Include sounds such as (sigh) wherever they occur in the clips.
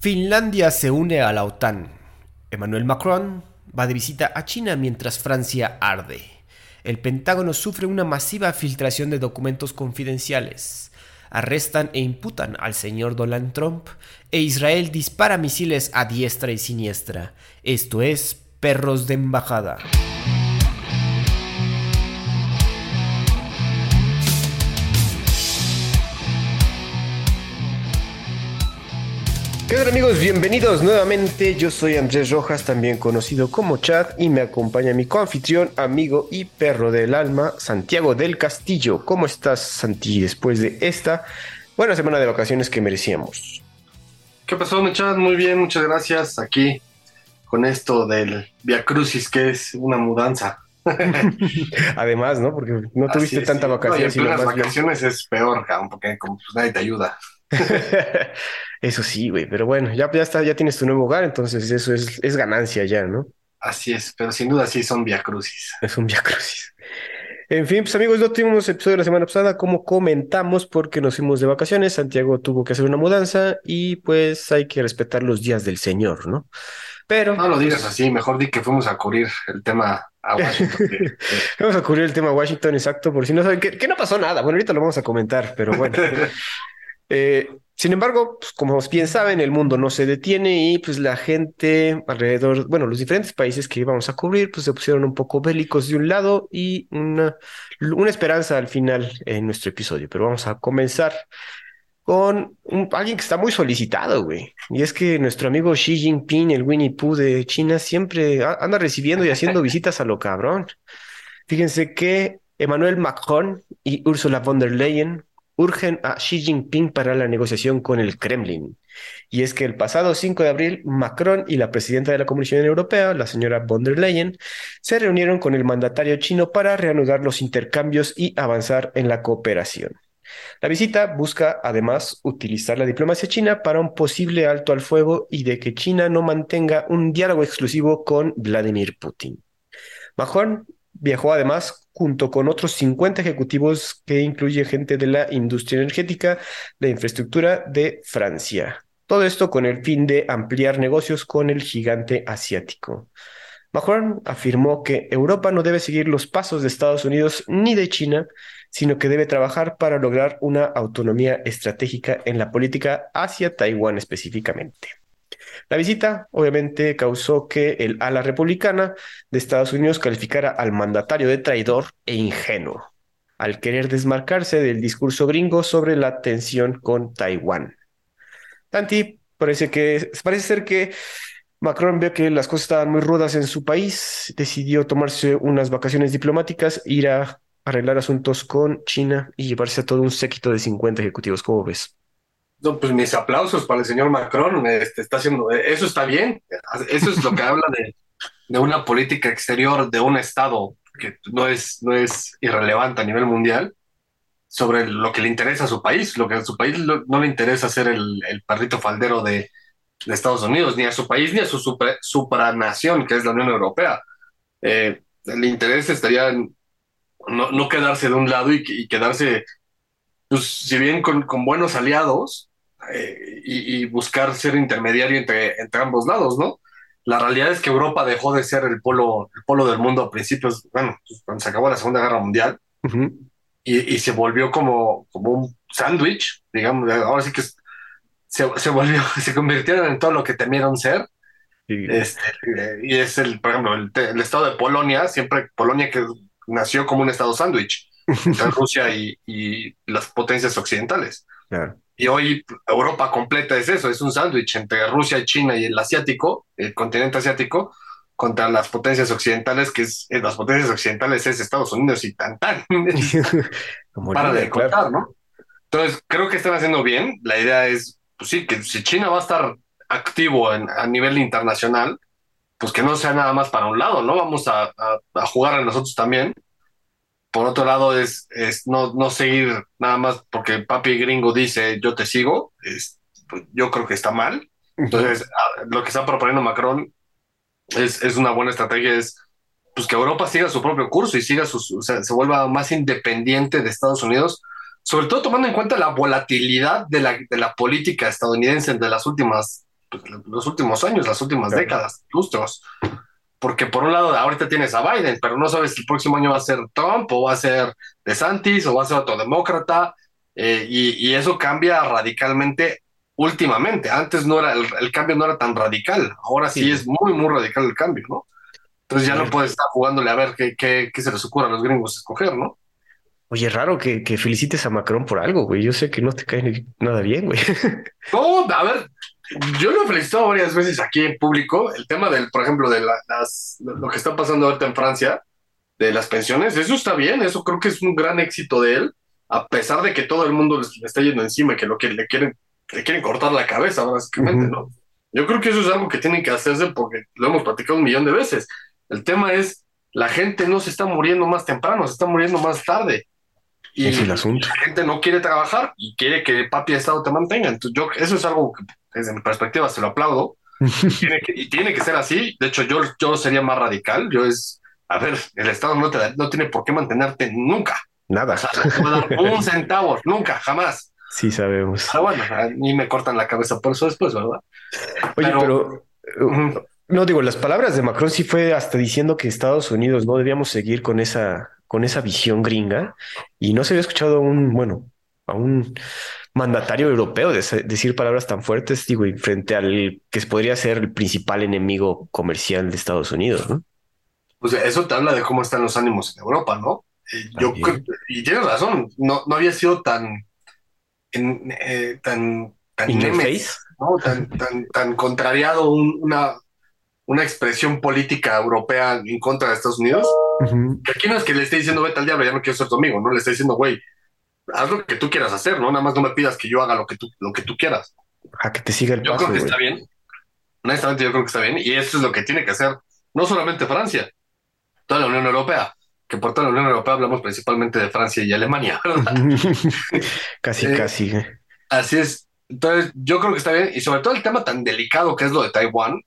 Finlandia se une a la OTAN. Emmanuel Macron va de visita a China mientras Francia arde. El Pentágono sufre una masiva filtración de documentos confidenciales. Arrestan e imputan al señor Donald Trump e Israel dispara misiles a diestra y siniestra. Esto es Perros de Embajada. ¿Qué tal amigos? Bienvenidos nuevamente. Yo soy Andrés Rojas, también conocido como Chad, y me acompaña mi coanfitrión, amigo y perro del alma, Santiago del Castillo. ¿Cómo estás, Santi, después de esta buena semana de vacaciones que merecíamos? ¿Qué pasó, mi Chad? Muy bien, muchas gracias. Aquí con esto del Via Crucis, que es una mudanza. (laughs) Además, ¿no? Porque no tuviste tanta vacaciones. No, y las vacaciones es peor, cabrón, porque como pues, nadie te ayuda. (laughs) eso sí, güey, pero bueno, ya, ya está, ya tienes tu nuevo hogar, entonces eso es, es ganancia ya, ¿no? Así es, pero sin duda sí son via crucis. Es un via crucis. En fin, pues amigos, no tuvimos episodio la semana pasada, como comentamos, porque nos fuimos de vacaciones. Santiago tuvo que hacer una mudanza y pues hay que respetar los días del Señor, ¿no? Pero. No lo digas así, mejor di que fuimos a cubrir el tema a Washington. (laughs) vamos a cubrir el tema a Washington, exacto, por si no saben que, que, no pasó nada. Bueno, ahorita lo vamos a comentar, pero bueno. (laughs) Eh, sin embargo, pues, como bien saben, el mundo no se detiene y pues la gente alrededor, bueno, los diferentes países que íbamos a cubrir, pues se pusieron un poco bélicos de un lado y una, una esperanza al final en nuestro episodio. Pero vamos a comenzar con alguien que está muy solicitado, güey. Y es que nuestro amigo Xi Jinping, el Winnie Pooh de China, siempre anda recibiendo y haciendo (laughs) visitas a lo cabrón. Fíjense que Emmanuel Macron y Ursula von der Leyen urgen a Xi Jinping para la negociación con el Kremlin. Y es que el pasado 5 de abril, Macron y la presidenta de la Comisión Europea, la señora von der Leyen, se reunieron con el mandatario chino para reanudar los intercambios y avanzar en la cooperación. La visita busca además utilizar la diplomacia china para un posible alto al fuego y de que China no mantenga un diálogo exclusivo con Vladimir Putin. Macron viajó además junto con otros 50 ejecutivos que incluye gente de la industria energética, la infraestructura de Francia. Todo esto con el fin de ampliar negocios con el gigante asiático. Macron afirmó que Europa no debe seguir los pasos de Estados Unidos ni de China, sino que debe trabajar para lograr una autonomía estratégica en la política hacia Taiwán específicamente. La visita obviamente causó que el ala republicana de Estados Unidos calificara al mandatario de traidor e ingenuo, al querer desmarcarse del discurso gringo sobre la tensión con Taiwán. Tanti, parece que parece ser que Macron vio que las cosas estaban muy rudas en su país, decidió tomarse unas vacaciones diplomáticas, ir a arreglar asuntos con China y llevarse a todo un séquito de 50 ejecutivos. ¿Cómo ves? No, pues mis aplausos para el señor Macron. Este, está haciendo, eso está bien. Eso es lo que (laughs) habla de, de, una política exterior de un Estado que no es, no es irrelevante a nivel mundial sobre lo que le interesa a su país. Lo que a su país no le interesa ser el, el perrito faldero de, de, Estados Unidos, ni a su país, ni a su super, supranación, que es la Unión Europea. Eh, el interés estaría en no, no quedarse de un lado y, y quedarse, pues, si bien con, con buenos aliados, eh, y, buscar ser intermediario entre, entre ambos lados, ¿no? La realidad es que Europa dejó de ser el polo, el polo del mundo a principios, bueno, pues, cuando se acabó la Segunda Guerra Mundial, y, se volvió como, como un sándwich, digamos, ahora sí que se, se, volvió, (laughs) se convirtieron en todo lo que temieron ser. Este, y es el, por ejemplo, el, el, estado de Polonia, siempre Polonia que nació como un estado sándwich entre Rusia y, y, las potencias occidentales. Claro. Y hoy Europa completa es eso, es un sándwich entre Rusia y China y el asiático, el continente asiático, contra las potencias occidentales, que es las potencias occidentales es Estados Unidos y tan tan. (laughs) Para de contar, ¿no? Entonces, creo que están haciendo bien. La idea es, pues sí, que si China va a estar activo en, a nivel internacional, pues que no sea nada más para un lado, ¿no? Vamos a, a, a jugar a nosotros también por otro lado, es, es no, no seguir nada más porque papi gringo dice yo te sigo, es, pues, yo creo que está mal. Entonces, ah, lo que está proponiendo Macron es, es una buena estrategia, es pues que Europa siga su propio curso y siga sus, o sea, se vuelva más independiente de Estados Unidos, sobre todo tomando en cuenta la volatilidad de la, de la política estadounidense de las últimas pues, los últimos años, las últimas décadas, lustros. Porque por un lado, ahorita tienes a Biden, pero no sabes si el próximo año va a ser Trump o va a ser DeSantis o va a ser otro demócrata. Eh, y, eso cambia radicalmente últimamente. Antes no era, el, cambio no era tan radical. Ahora sí, es muy, muy radical el cambio, ¿no? Entonces ya no puedes estar jugándole a ver qué, qué, qué se les ocurre a los gringos escoger, ¿no? Oye, raro que, que, felicites a Macron por algo, güey. Yo sé que no te cae nada bien, güey. (laughs) No, a ver, yo lo he felicitado varias veces aquí en público. El tema del, por ejemplo, de las, lo que está pasando ahorita en Francia, de las pensiones, eso está bien, eso creo que es un gran éxito de él, a pesar de que todo el mundo le está yendo encima, que lo que le quieren, le quieren cortar la cabeza, básicamente, ¿no? Yo creo que eso es algo que tienen que hacerse porque lo hemos platicado un millón de veces. El tema es, la gente no se está muriendo más temprano, se está muriendo más tarde. Y el asunto. la gente no quiere trabajar y quiere que papi Estado te mantenga. Entonces, yo, eso es algo que desde mi perspectiva se lo aplaudo. (laughs) y tiene que ser así. De hecho, yo, yo sería más radical. Yo es, a ver, el Estado no, te no tiene por qué mantenerte nunca. Nada. (laughs) un centavo, nunca, jamás. Sí, sabemos. Pero bueno, a mí me cortan la cabeza por eso después, ¿verdad? Oye, pero, no digo, las palabras de Macron sí fue hasta diciendo que Estados Unidos no debíamos seguir con esa con esa visión gringa y no se había escuchado a un, bueno, a un mandatario europeo decir palabras tan fuertes, digo, y frente al que podría ser el principal enemigo comercial de Estados Unidos, ¿no? Pues eso te habla de cómo están los ánimos en Europa, ¿no? Eh, yo y tienes razón, no, no había sido tan, eh, tan, tan, ¿no? tan, tan, tan contrariado una, una expresión política europea en contra de Estados Unidos. Aquí no es que le esté diciendo vete al diablo, ya no quiero ser tu amigo, no le está diciendo, güey, haz lo que tú quieras hacer, ¿no? Nada más no me pidas que yo haga lo que tú, lo que tú quieras. A que te siga el yo paso. Yo creo que está bien. Honestamente, yo creo que está bien. Y eso es lo que tiene que hacer no solamente Francia, toda la Unión Europea. Que por toda la Unión Europea hablamos principalmente de Francia y Alemania, (laughs) ¿verdad? (laughs) casi, eh, casi. Así es. Entonces, yo creo que está bien. Y sobre todo el tema tan delicado que es lo de Taiwán,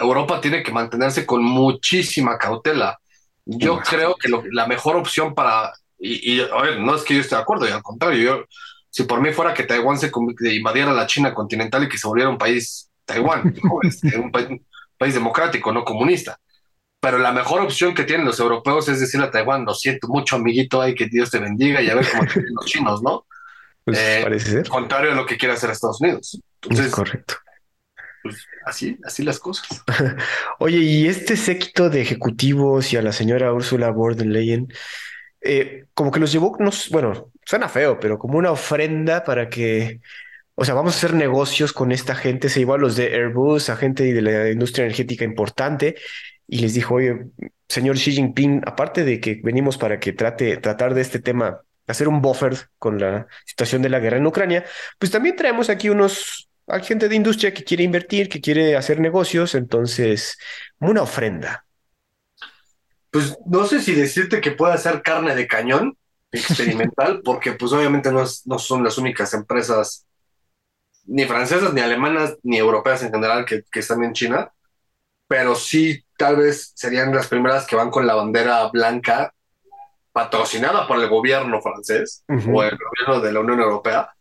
Europa tiene que mantenerse con muchísima cautela. Yo creo que la mejor opción para, y, a ver, no es que yo esté de acuerdo, y al contrario, yo, si por mí fuera que Taiwán se invadiera la China continental y que se volviera un país, Taiwán, (laughs) este, un, país, democrático, no comunista. Pero la mejor opción que tienen los europeos es decirle a Taiwán, lo siento mucho, amiguito, hay que Dios te bendiga y a ver cómo los chinos, ¿no? Pues eh, parece ser. Contrario a lo que quiere hacer Estados Unidos. es correcto. Pues, así, así las cosas. (laughs) Oye, y este séquito de ejecutivos y a la señora Ursula von der Leyen, eh, como que los llevó, bueno, suena feo, pero como una ofrenda para que, o sea, vamos a hacer negocios con esta gente, se llevó a los de Airbus, a gente de la industria energética importante, y les dijo, oye, señor Xi Jinping, aparte de que venimos para que trate, tratar de este tema, hacer un buffer con la situación de la guerra en Ucrania, pues también traemos aquí unos hay gente de industria que quiere invertir, que quiere hacer negocios, entonces, una ofrenda. Pues no sé si decirte que pueda ser carne de cañón experimental, (laughs) porque pues obviamente no, no son las únicas empresas, ni francesas, ni alemanas, ni europeas en general que, están en China, pero sí tal vez serían las primeras que van con la bandera blanca patrocinada por el gobierno francés o el gobierno de la Unión Europea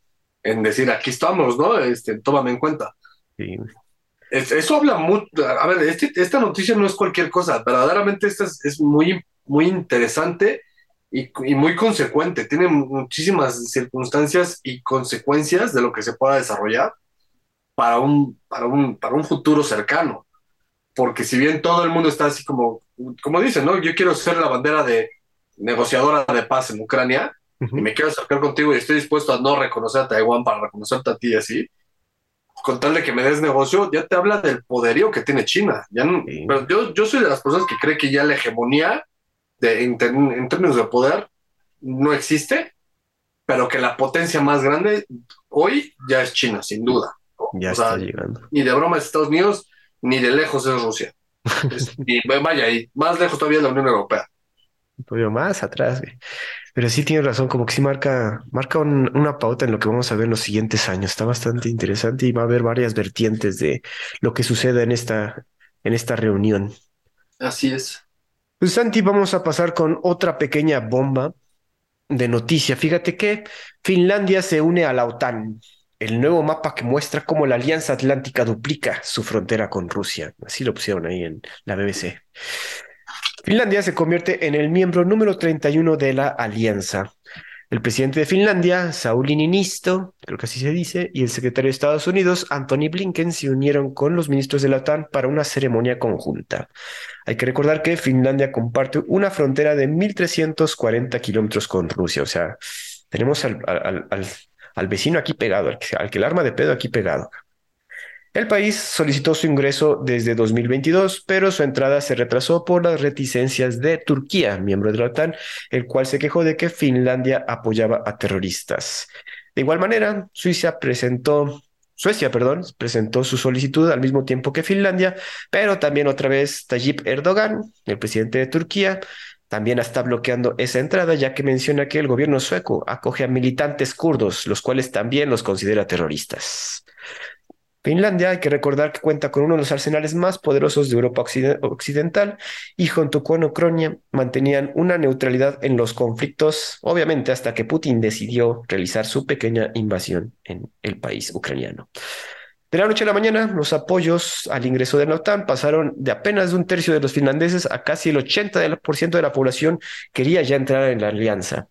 en decir, aquí estamos, ¿no? Este, tómame en cuenta. Sí. Eso habla mucho, a ver, este, esta noticia no es cualquier cosa, verdaderamente esta es, muy, muy interesante y, muy consecuente, tiene muchísimas circunstancias y consecuencias de lo que se pueda desarrollar para un, para un, para un futuro cercano. Porque si bien todo el mundo está así como, como dicen, ¿no? Yo quiero ser la bandera de negociadora de paz en Ucrania, y me quiero acercar contigo y estoy dispuesto a no reconocer a Taiwán para reconocerte a ti así, con tal de que me des negocio, ya te habla del poderío que tiene China. Ya pero yo, yo soy de las personas que cree que ya la hegemonía de, en, términos de poder no existe, pero que la potencia más grande hoy ya es China, sin duda. Ya está llegando. Ni de broma es Estados Unidos, ni de lejos es Rusia. (laughs) y vaya, y más lejos todavía es la Unión Europea. Todavía más atrás. Pero sí tienes razón, como que sí marca, marca una pauta en lo que vamos a ver en los siguientes años. Está bastante interesante y va a haber varias vertientes de lo que suceda en esta, en esta reunión. Así es. Pues Santi, vamos a pasar con otra pequeña bomba de noticia. Fíjate que Finlandia se une a la OTAN. el nuevo mapa que muestra cómo la Alianza Atlántica duplica su frontera con Rusia. Así lo pusieron ahí en la BBC. Finlandia se convierte en el miembro número 31 de la alianza. El presidente de Finlandia, Sauli Niinisto, creo que así se dice, y el secretario de Estados Unidos, Anthony Blinken, se unieron con los ministros de la OTAN para una ceremonia conjunta. Hay que recordar que Finlandia comparte una frontera de 1.340 kilómetros con Rusia, o sea, tenemos al, al, vecino aquí pegado, al que, al que el arma de pedo aquí pegado. El país solicitó su ingreso desde 2022, pero su entrada se retrasó por las reticencias de Turquía, miembro de la OTAN, el cual se quejó de que Finlandia apoyaba a terroristas. De igual manera, Suiza presentó Suecia, presentó su solicitud al mismo tiempo que Finlandia, pero también otra vez Tayyip Erdogan, el presidente de Turquía, también está bloqueando esa entrada, ya que menciona que el gobierno sueco acoge a militantes kurdos, los cuales también los considera terroristas. Finlandia, hay que recordar que cuenta con uno de los arsenales más poderosos de Europa Occidental y junto con Ucrania mantenían una neutralidad en los conflictos, obviamente hasta que Putin decidió realizar su pequeña invasión en el país ucraniano. De la noche a la mañana, los apoyos al ingreso de la OTAN pasaron de apenas un tercio de los finlandeses a casi el 80% de la población quería ya entrar en la alianza.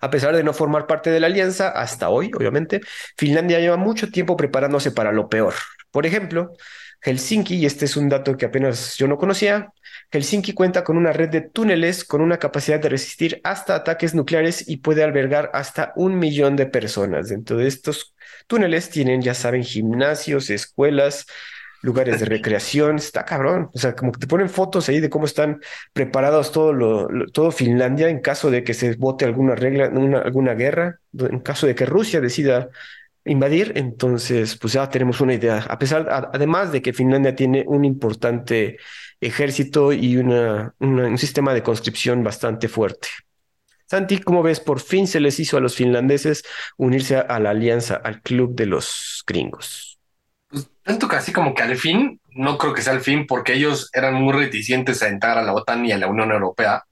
A pesar de no formar parte de la alianza, hasta hoy, obviamente, Finlandia lleva mucho tiempo preparándose para lo peor. Por ejemplo, Helsinki, y este es un dato que apenas yo no conocía, Helsinki cuenta con una red de túneles con una capacidad de resistir hasta ataques nucleares y puede albergar hasta un millón de personas. Dentro de estos túneles tienen, ya saben, gimnasios, escuelas, lugares de recreación, está cabrón. O sea, como que te ponen fotos ahí de cómo están preparados todo, lo, todo Finlandia en caso de que se vote alguna regla, una, alguna guerra, en caso de que Rusia decida invadir, entonces pues ya tenemos una idea. A pesar, además de que Finlandia tiene un importante ejército y una, un sistema de conscripción bastante fuerte. Santi, ¿cómo ves? Por fin se les hizo a los finlandeses unirse a la alianza, al club de los gringos. Tanto que así como que al fin, no creo que sea el fin, porque ellos eran muy reticentes a entrar a la OTAN y a la Unión Europea,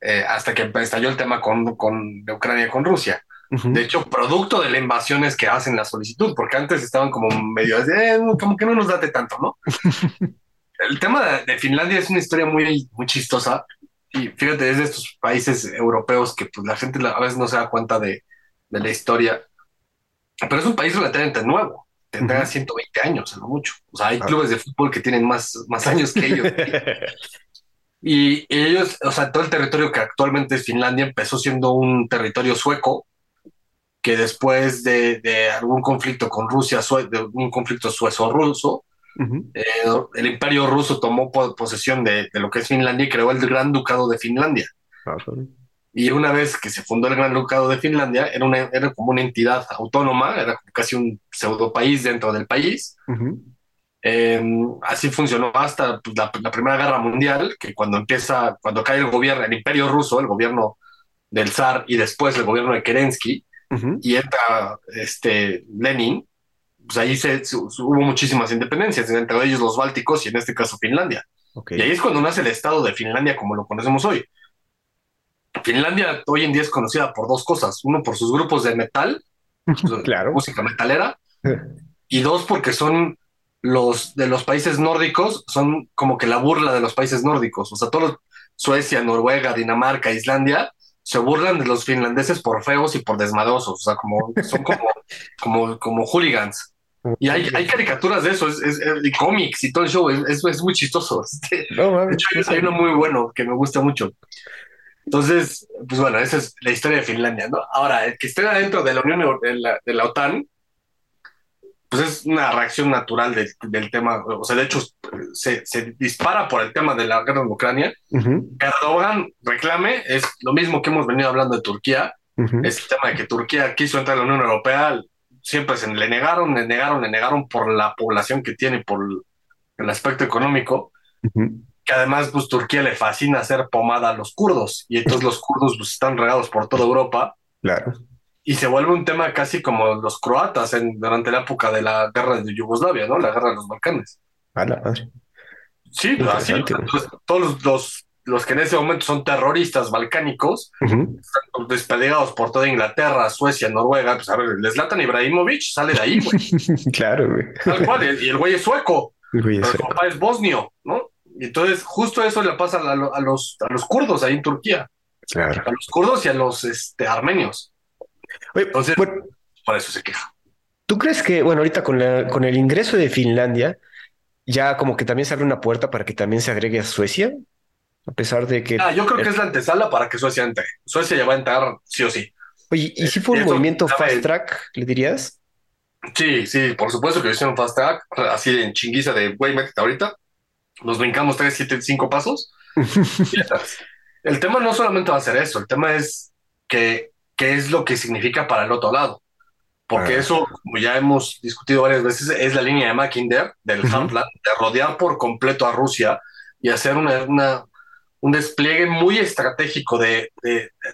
eh, hasta que estalló el tema con, con de Ucrania con Rusia. De hecho, producto de la invasión es que hacen la solicitud, porque antes estaban como medio, eh, como que no nos date tanto, ¿no? (laughs) el tema de, Finlandia es una historia muy, muy chistosa. Y fíjate, es de estos países europeos que pues, la gente a veces no se da cuenta de, de la historia. Pero es un país relativamente nuevo tendrá 120 años, a lo mucho. O sea, hay ah. clubes de fútbol que tienen más, más años que ellos. (laughs) y ellos, o sea, todo el territorio que actualmente es Finlandia empezó siendo un territorio sueco que después de, de algún conflicto con Rusia, de un conflicto suezo-ruso, eh, el imperio ruso tomó posesión de, de, lo que es Finlandia y creó el Gran Ducado de Finlandia. Ah, y una vez que se fundó el Gran Ducado de Finlandia, era, una, era como una entidad autónoma, era casi un pseudo país dentro del país. Em, así funcionó hasta pues, la, Primera Guerra Mundial, que cuando empieza, cuando cae el gobierno, el imperio ruso, el gobierno del zar y después el gobierno de Kerensky, y entra este, Lenin, pues ahí se, hubo muchísimas independencias, entre ellos los bálticos y en este caso Finlandia. Y ahí es cuando nace el Estado de Finlandia como lo conocemos hoy. Finlandia hoy en día es conocida por dos cosas. Uno, por sus grupos de metal, (laughs) claro. música metalera, (laughs) y dos, porque son los de los países nórdicos, son como que la burla de los países nórdicos. O sea, todos Suecia, Noruega, Dinamarca, Islandia, se burlan de los finlandeses por feos y por desmadrosos. O sea, como, son como, (laughs) como, como hooligans. Y hay, hay caricaturas de eso, es, y cómics y todo el show, es, es muy chistoso. Este, de hecho, hay uno muy bueno que me gusta mucho. Entonces, pues bueno, esa es la historia de Finlandia, ¿no? Ahora, el que esté adentro de la Unión de la, de la OTAN, pues es una reacción natural del tema, o sea, de hecho, se, se, dispara por el tema de la guerra en Ucrania. Erdogan reclame, es lo mismo que hemos venido hablando de Turquía, es el tema de que Turquía quiso entrar a la Unión Europea, siempre se le negaron, le negaron, le negaron por la población que tiene, por el aspecto económico que además pues Turquía le fascina hacer pomada a los kurdos y entonces los kurdos pues están regados por toda Europa. Claro. Y se vuelve un tema casi como los croatas en, durante la época de la guerra de Yugoslavia, ¿no? La guerra de los Balcanes. A la madre. Sí, pues, así, todos los, los que en ese momento son terroristas balcánicos, están despedidos por toda Inglaterra, Suecia, Noruega, pues a ver, el Zlatan Ibrahimovic sale de ahí, güey. (laughs) claro, güey. Tal cual, y el güey es sueco. El güey es papá es bosnio, ¿no? Y entonces, justo eso le pasa a, los, a los kurdos ahí en Turquía. Claro. A los kurdos y a los este, armenios. entonces, por eso se queja. ¿Tú crees que, bueno, ahorita con, la, con el ingreso de Finlandia, ya como que también se abre una puerta para que también se agregue a Suecia? A pesar de que... Ah, yo creo que es la antesala para que Suecia entre. Suecia ya va a entrar sí o sí. Oye, ¿y si fue un movimiento fast track, le dirías? Sí, sí, por supuesto que hicieron fast track, así en chinguiza de, güey, métete ahorita. Nos brincamos tres, siete, cinco pasos. (laughs) el tema no solamente va a ser eso, el tema es que qué es lo que significa para el otro lado. Porque ah. eso, como ya hemos discutido varias veces, es la línea de Mackinder del uh de rodear por completo a Rusia y hacer una, una, un despliegue muy estratégico de,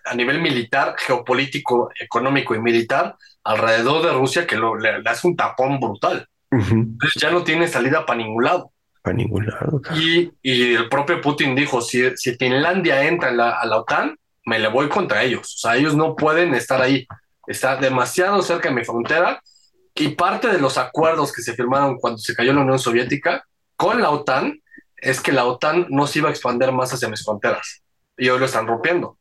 a nivel militar, geopolítico, económico y militar alrededor de Rusia que lo, le, hace un tapón brutal. Entonces ya no tiene salida para ningún lado. Para ningún lado. Y, y, el propio Putin dijo, si, si Finlandia entra a la OTAN, me le voy contra ellos. O sea, ellos no pueden estar ahí. Está demasiado cerca de mi frontera y parte de los acuerdos que se firmaron cuando se cayó la Unión Soviética con la OTAN es que la OTAN no se iba a expandir más hacia mis fronteras. Y hoy lo están rompiendo.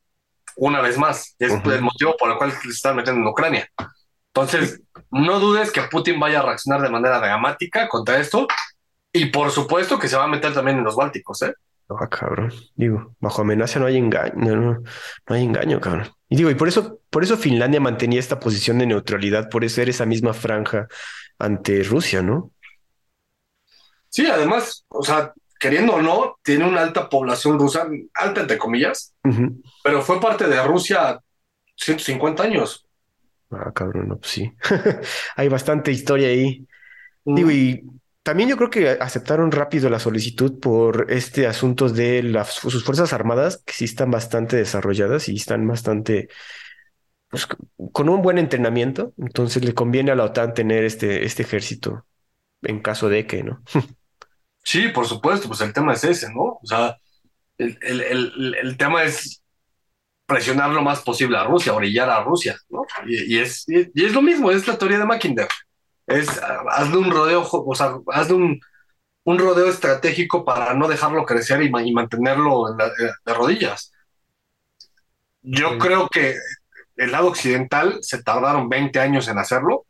Una vez más. Es el motivo por el cual se están metiendo en Ucrania. Entonces, no dudes que Putin vaya a reaccionar de manera dramática contra esto. Y por supuesto que se va a meter también en los Bálticos, ¿eh? Ah, cabrón. Digo, bajo amenaza no hay engaño, no, no, hay engaño, cabrón. Y digo, y por eso, por eso Finlandia mantenía esta posición de neutralidad, por ser esa misma franja ante Rusia, ¿no? Sí, además, o sea, queriendo o no, tiene una alta población rusa, alta entre comillas, pero fue parte de Rusia 150 años. Ah, cabrón, no, pues sí. (laughs) Hay bastante historia ahí. Digo, y también yo creo que aceptaron rápido la solicitud por este asunto de las, sus Fuerzas Armadas, que sí están bastante desarrolladas y están bastante, pues, con un buen entrenamiento. Entonces le conviene a la OTAN tener este, este ejército en caso de que, ¿no? (laughs) Sí, por supuesto, pues el tema es ese, ¿no? O sea, el, el, el, tema es presionar lo más posible a Rusia, orillar a Rusia, ¿no? Y, es, y, es lo mismo, es la teoría de Mackinder. Es hazle un rodeo, o sea, hazle un, un rodeo estratégico para no dejarlo crecer y, mantenerlo en de rodillas. Yo creo que el lado occidental se tardaron 20 años en hacerlo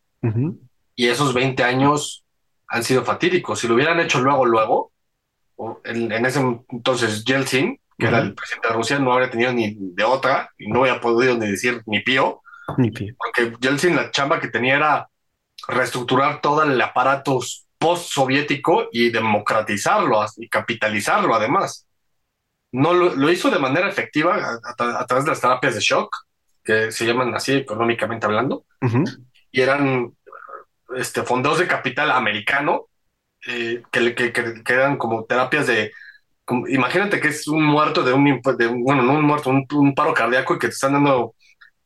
y esos 20 años han sido fatídicos. Si lo hubieran hecho luego, luego, en, ese entonces Yeltsin, que era el presidente de Rusia, no habría tenido ni de otra y no había podido ni decir ni pío. Ni pío. Porque Yeltsin, la chamba que tenía era reestructurar todo el aparato post-soviético y democratizarlo y capitalizarlo además. No lo, hizo de manera efectiva a, través de las terapias de shock, que se llaman así económicamente hablando, y eran este, fondos de capital americano eh, que, que, que, eran como terapias de. imagínate que es un muerto de un, bueno, no un muerto, un, paro cardíaco y que te están dando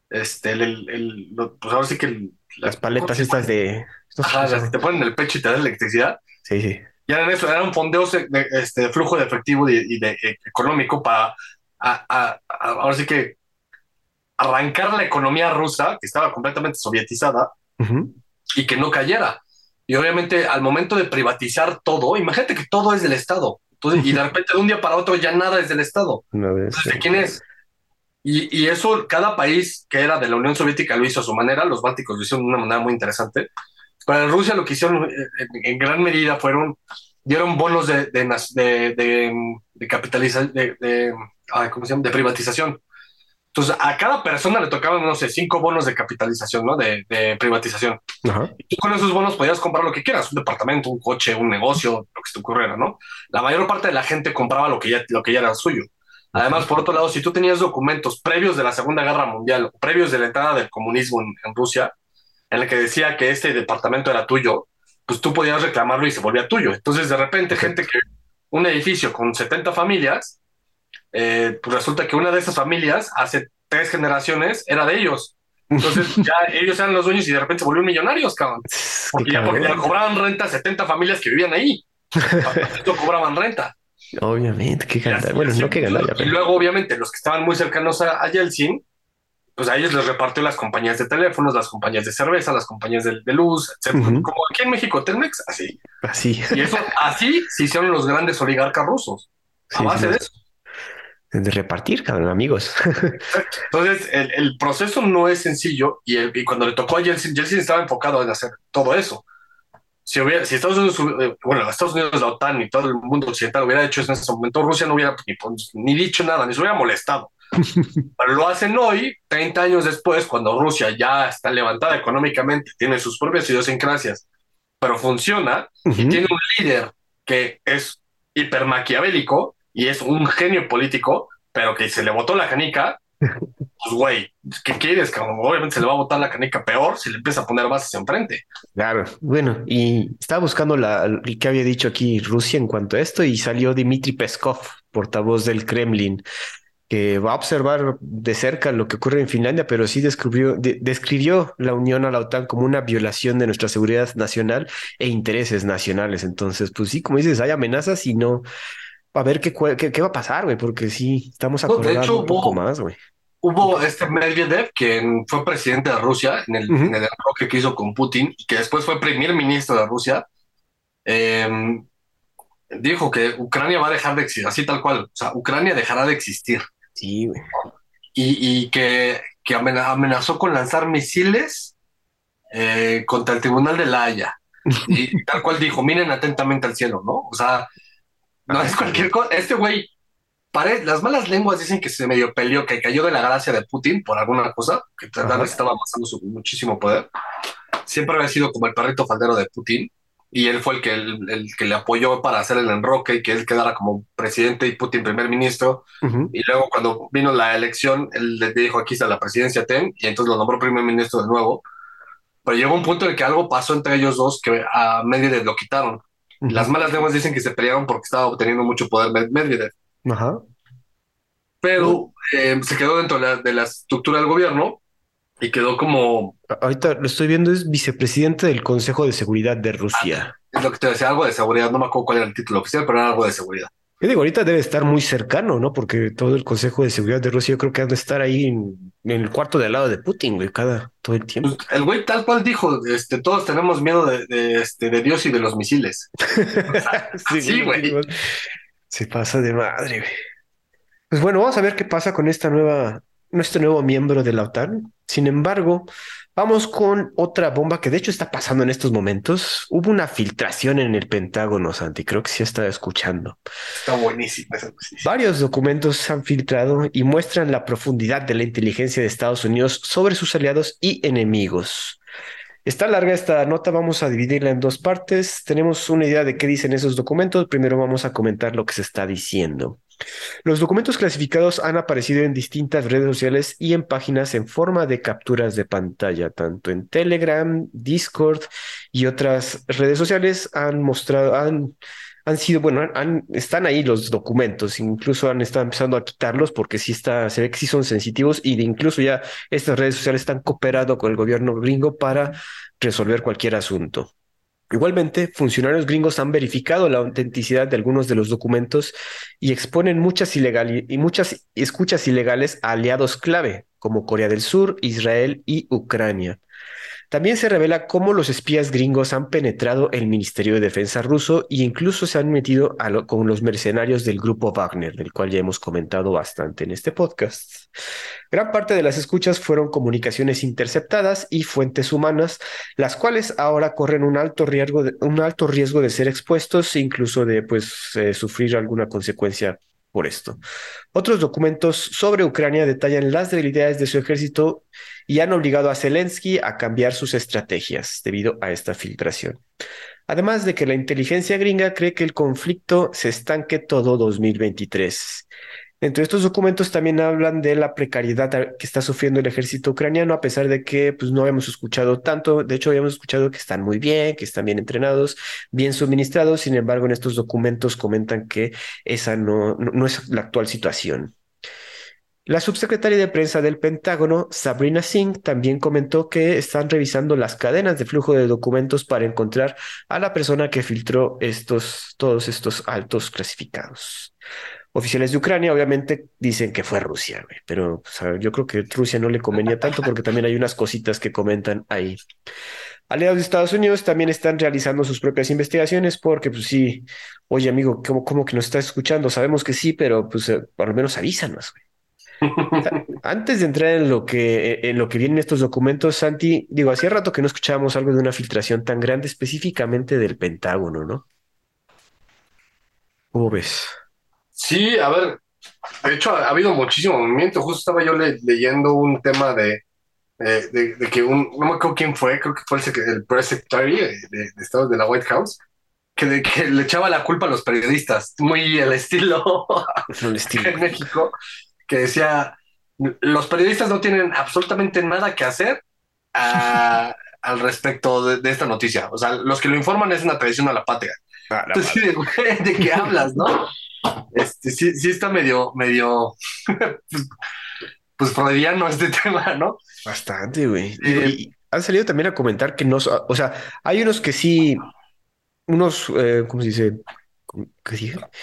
este, el, el, pues ahora sí que las paletas estas de. Ajá, te ponen el pecho y te dan electricidad. Sí, sí. Y eran eso, eran fondeos de, este, flujo de efectivo y, de, e, económico para a, ahora sí que arrancar la economía rusa, que estaba completamente sovietizada, y que no cayera. Y obviamente al momento de privatizar todo, imagínate que todo es del Estado. Entonces, y de (laughs) repente de un día para otro ya nada es del Estado. Entonces, ¿de quién es? Y, y, eso, cada país que era de la Unión Soviética lo hizo a su manera, los bálticos lo hicieron de una manera muy interesante. Para Rusia lo que hicieron en, gran medida fueron, dieron bonos de, de, de, de capitalización, de, de, ¿cómo se llama? de privatización. Entonces, a cada persona le tocaban, no sé, cinco bonos de capitalización, ¿no? De, privatización. Y con esos bonos podías comprar lo que quieras, un departamento, un coche, un negocio, lo que se te ocurriera, ¿no? La mayor parte de la gente compraba lo que ya, lo que ya era suyo. Además, por otro lado, si tú tenías documentos previos de la Segunda Guerra Mundial, previos de la entrada del comunismo en, Rusia, en el que decía que este departamento era tuyo, pues tú podías reclamarlo y se volvía tuyo. Entonces, de repente, gente que un edificio con 70 familias, eh, pues resulta que una de esas familias hace tres generaciones era de ellos. Entonces (laughs) ya ellos eran los dueños y de repente se volvieron millonarios, cabrón. Porque ya, porque cobraban renta a 70 familias que vivían ahí. (laughs) Cobraban renta. Obviamente, qué ganar. Bueno, no qué ganar. Y luego, obviamente, los que estaban muy cercanos a, a, Yeltsin, pues a ellos les repartió las compañías de teléfonos, las compañías de cerveza, las compañías de, de luz, etc. Como aquí en México, Telmex, así. Así. Y eso, así se hicieron los grandes oligarcas rusos. A base de eso. De repartir, cabrón, amigos. (laughs) Entonces, el, el, proceso no es sencillo y, el, y, cuando le tocó a Yeltsin, Yeltsin estaba enfocado en hacer todo eso. Si, hubiera, si Estados Unidos, eh, bueno, Estados Unidos, la OTAN y todo el mundo occidental hubiera hecho eso en ese momento, Rusia no hubiera ni, ni dicho nada, ni se hubiera molestado. (laughs) Pero lo hacen hoy, 30 años después, cuando Rusia ya está levantada económicamente, tiene sus propias idiosincrasias, pero funciona uh -huh. y tiene un líder que es hiper maquiavélico y es un genio político, pero que se le botó la canica, (laughs) pues güey, ¿qué quieres? Cabrón? Obviamente se le va a botar la canica peor si le empieza a poner bases enfrente. Claro, bueno, y estaba buscando la que había dicho aquí Rusia en cuanto a esto y salió Dmitry Peskov, portavoz del Kremlin, que va a observar de cerca lo que ocurre en Finlandia, pero sí descubrió, de, describió la unión a la OTAN como una violación de nuestra seguridad nacional e intereses nacionales. Entonces, pues sí, como dices, hay amenazas y no, a ver qué, qué, qué va a pasar, güey, porque sí, estamos acordando no, un poco más, güey. Hubo este Medvedev, quien fue presidente de Rusia en el, uh -huh. en el enroque que hizo con Putin, y que después fue primer ministro de Rusia, eh, dijo que Ucrania va a dejar de existir, así tal cual, o sea, Ucrania dejará de existir. Sí, güey. Y, y que, que, amenazó con lanzar misiles eh, contra el Tribunal de la Haya. Y (laughs) tal cual dijo, miren atentamente al cielo, ¿no? O sea, no es cualquier cosa. Este güey, las malas lenguas dicen que se medio peleó, que cayó de la gracia de Putin por alguna cosa, que tal vez estaba amasando su muchísimo poder. Siempre había sido como el perrito faldero de Putin y él fue el que, el, el, que le apoyó para hacer el enroque y que él quedara como presidente y Putin primer ministro. Uh -huh. Y luego cuando vino la elección, él le dijo aquí está la presidencia TEN y entonces lo nombró primer ministro de nuevo. Pero llegó un punto en el que algo pasó entre ellos dos que a Medvedev lo quitaron. Uh -huh. Las malas lenguas dicen que se pelearon porque estaba obteniendo mucho poder Medvedev. -huh. Pero eh, se quedó dentro de la, de la estructura del gobierno y quedó como. Ahorita lo estoy viendo, es vicepresidente del Consejo de Seguridad de Rusia. Ah, es lo que te decía, algo de seguridad, no me acuerdo cuál era el título oficial, pero era algo de seguridad. Yo digo, ahorita debe estar muy cercano, ¿no? Porque todo el Consejo de Seguridad de Rusia yo creo que han de estar ahí en, en el cuarto de al lado de Putin, güey, cada todo el tiempo. Pues, el güey tal cual dijo, este, todos tenemos miedo de, de, este, de Dios y de los misiles. (laughs) Sea, sí, güey. Se pasa de madre. Pues bueno, vamos a ver qué pasa con esta nueva, este nuevo miembro de la OTAN. Sin embargo, vamos con otra bomba que de hecho está pasando en estos momentos. Hubo una filtración en el Pentágono, Santi, creo que sí está escuchando. Está buenísima esa Varios documentos se han filtrado y muestran la profundidad de la inteligencia de Estados Unidos sobre sus aliados y enemigos. Está larga esta nota, vamos a dividirla en dos partes. Tenemos una idea de qué dicen esos documentos. Primero vamos a comentar lo que se está diciendo. Los documentos clasificados han aparecido en distintas redes sociales y en páginas en forma de capturas de pantalla, tanto en Telegram, Discord y otras redes sociales han mostrado, han, han sido, bueno, están ahí los documentos, incluso han estado empezando a quitarlos porque sí está, se ve que sí son sensitivos y de incluso ya estas redes sociales están cooperando con el gobierno gringo para resolver cualquier asunto. Igualmente, funcionarios gringos han verificado la autenticidad de algunos de los documentos y exponen muchas, y muchas escuchas ilegales a aliados clave, como Corea del Sur, Israel y Ucrania. También se revela cómo los espías gringos han penetrado el Ministerio de Defensa ruso e incluso se han metido con los mercenarios del grupo Wagner, del cual ya hemos comentado bastante en este podcast. Gran parte de las escuchas fueron comunicaciones interceptadas y fuentes humanas, las cuales ahora corren un alto riesgo de, un alto riesgo de ser expuestos e incluso de pues, eh, sufrir alguna consecuencia por esto. Otros documentos sobre Ucrania detallan las debilidades de su ejército y han obligado a Zelensky a cambiar sus estrategias debido a esta filtración. Además de que la inteligencia gringa cree que el conflicto se estanque todo 2023. Entre estos documentos también hablan de la precariedad que está sufriendo el ejército ucraniano, a pesar de que pues, no habíamos escuchado tanto. De hecho, habíamos escuchado que están muy bien, que están bien entrenados, bien suministrados. Sin embargo, en estos documentos comentan que esa no, no, no es la actual situación. La subsecretaria de prensa del Pentágono, Sabrina Singh, también comentó que están revisando las cadenas de flujo de documentos para encontrar a la persona que filtró estos, todos estos altos clasificados. Oficiales de Ucrania obviamente dicen que fue Rusia, pero yo creo que Rusia no le convenía tanto porque también hay unas cositas que comentan ahí. Aliados de Estados Unidos también están realizando sus propias investigaciones porque, pues sí, oye amigo, ¿cómo, cómo que nos estás escuchando? Sabemos que sí, pero pues eh, por lo menos avísanos. (laughs) Antes de entrar en lo que en lo que vienen estos documentos, Santi, digo, hacía rato que no escuchábamos algo de una filtración tan grande específicamente del Pentágono, ¿no? ¿Cómo ves? Sí, a ver, de hecho ha, habido muchísimo movimiento. Justo estaba yo leyendo un tema de, de, que un, no me acuerdo quién fue, creo que fue el, el press secretary de, de, Estados de la White House, que, que, le echaba la culpa a los periodistas, muy el estilo, el (laughs) estilo. en México, que decía, los periodistas no tienen absolutamente nada que hacer al respecto de, esta noticia. O sea, los que lo informan es una traición a la patria. Ah, Entonces, (laughs) ¿de qué hablas, no? Este, sí, sí está medio, medio, (laughs) pues, freudiano este (laughs) tema, ¿no? Bastante, güey. y han salido también a comentar que no, o sea, hay unos que sí, unos, eh, ¿cómo se dice?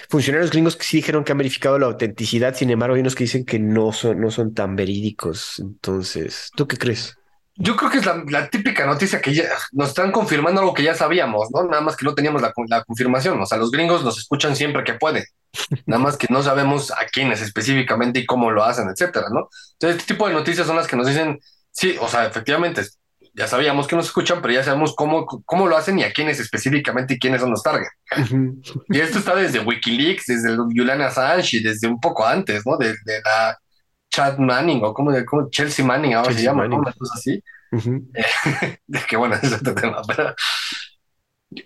Funcionarios gringos que sí dijeron que han verificado la autenticidad, sin embargo, hay unos que dicen que no son, no son tan verídicos. Entonces, ¿tú qué crees? Yo creo que es la, típica noticia que ya nos están confirmando algo que ya sabíamos, ¿no? Nada más que no teníamos la, la confirmación. O sea, los gringos nos escuchan siempre que pueden. Nada más que no sabemos a quiénes específicamente y cómo lo hacen, etcétera, ¿no? Entonces, este tipo de noticias son las que nos dicen, sí, o sea, efectivamente, ya sabíamos que nos escuchan, pero ya sabemos cómo, cómo lo hacen y a quiénes específicamente y quiénes son los target. y esto está desde Wikileaks, desde Julian Assange y desde un poco antes, ¿no? Desde la Chad Manning o como, como Chelsea Manning ahora se llama, ¿no? Una cosa así. (laughs) de que bueno, (laughs) es otro tema, pero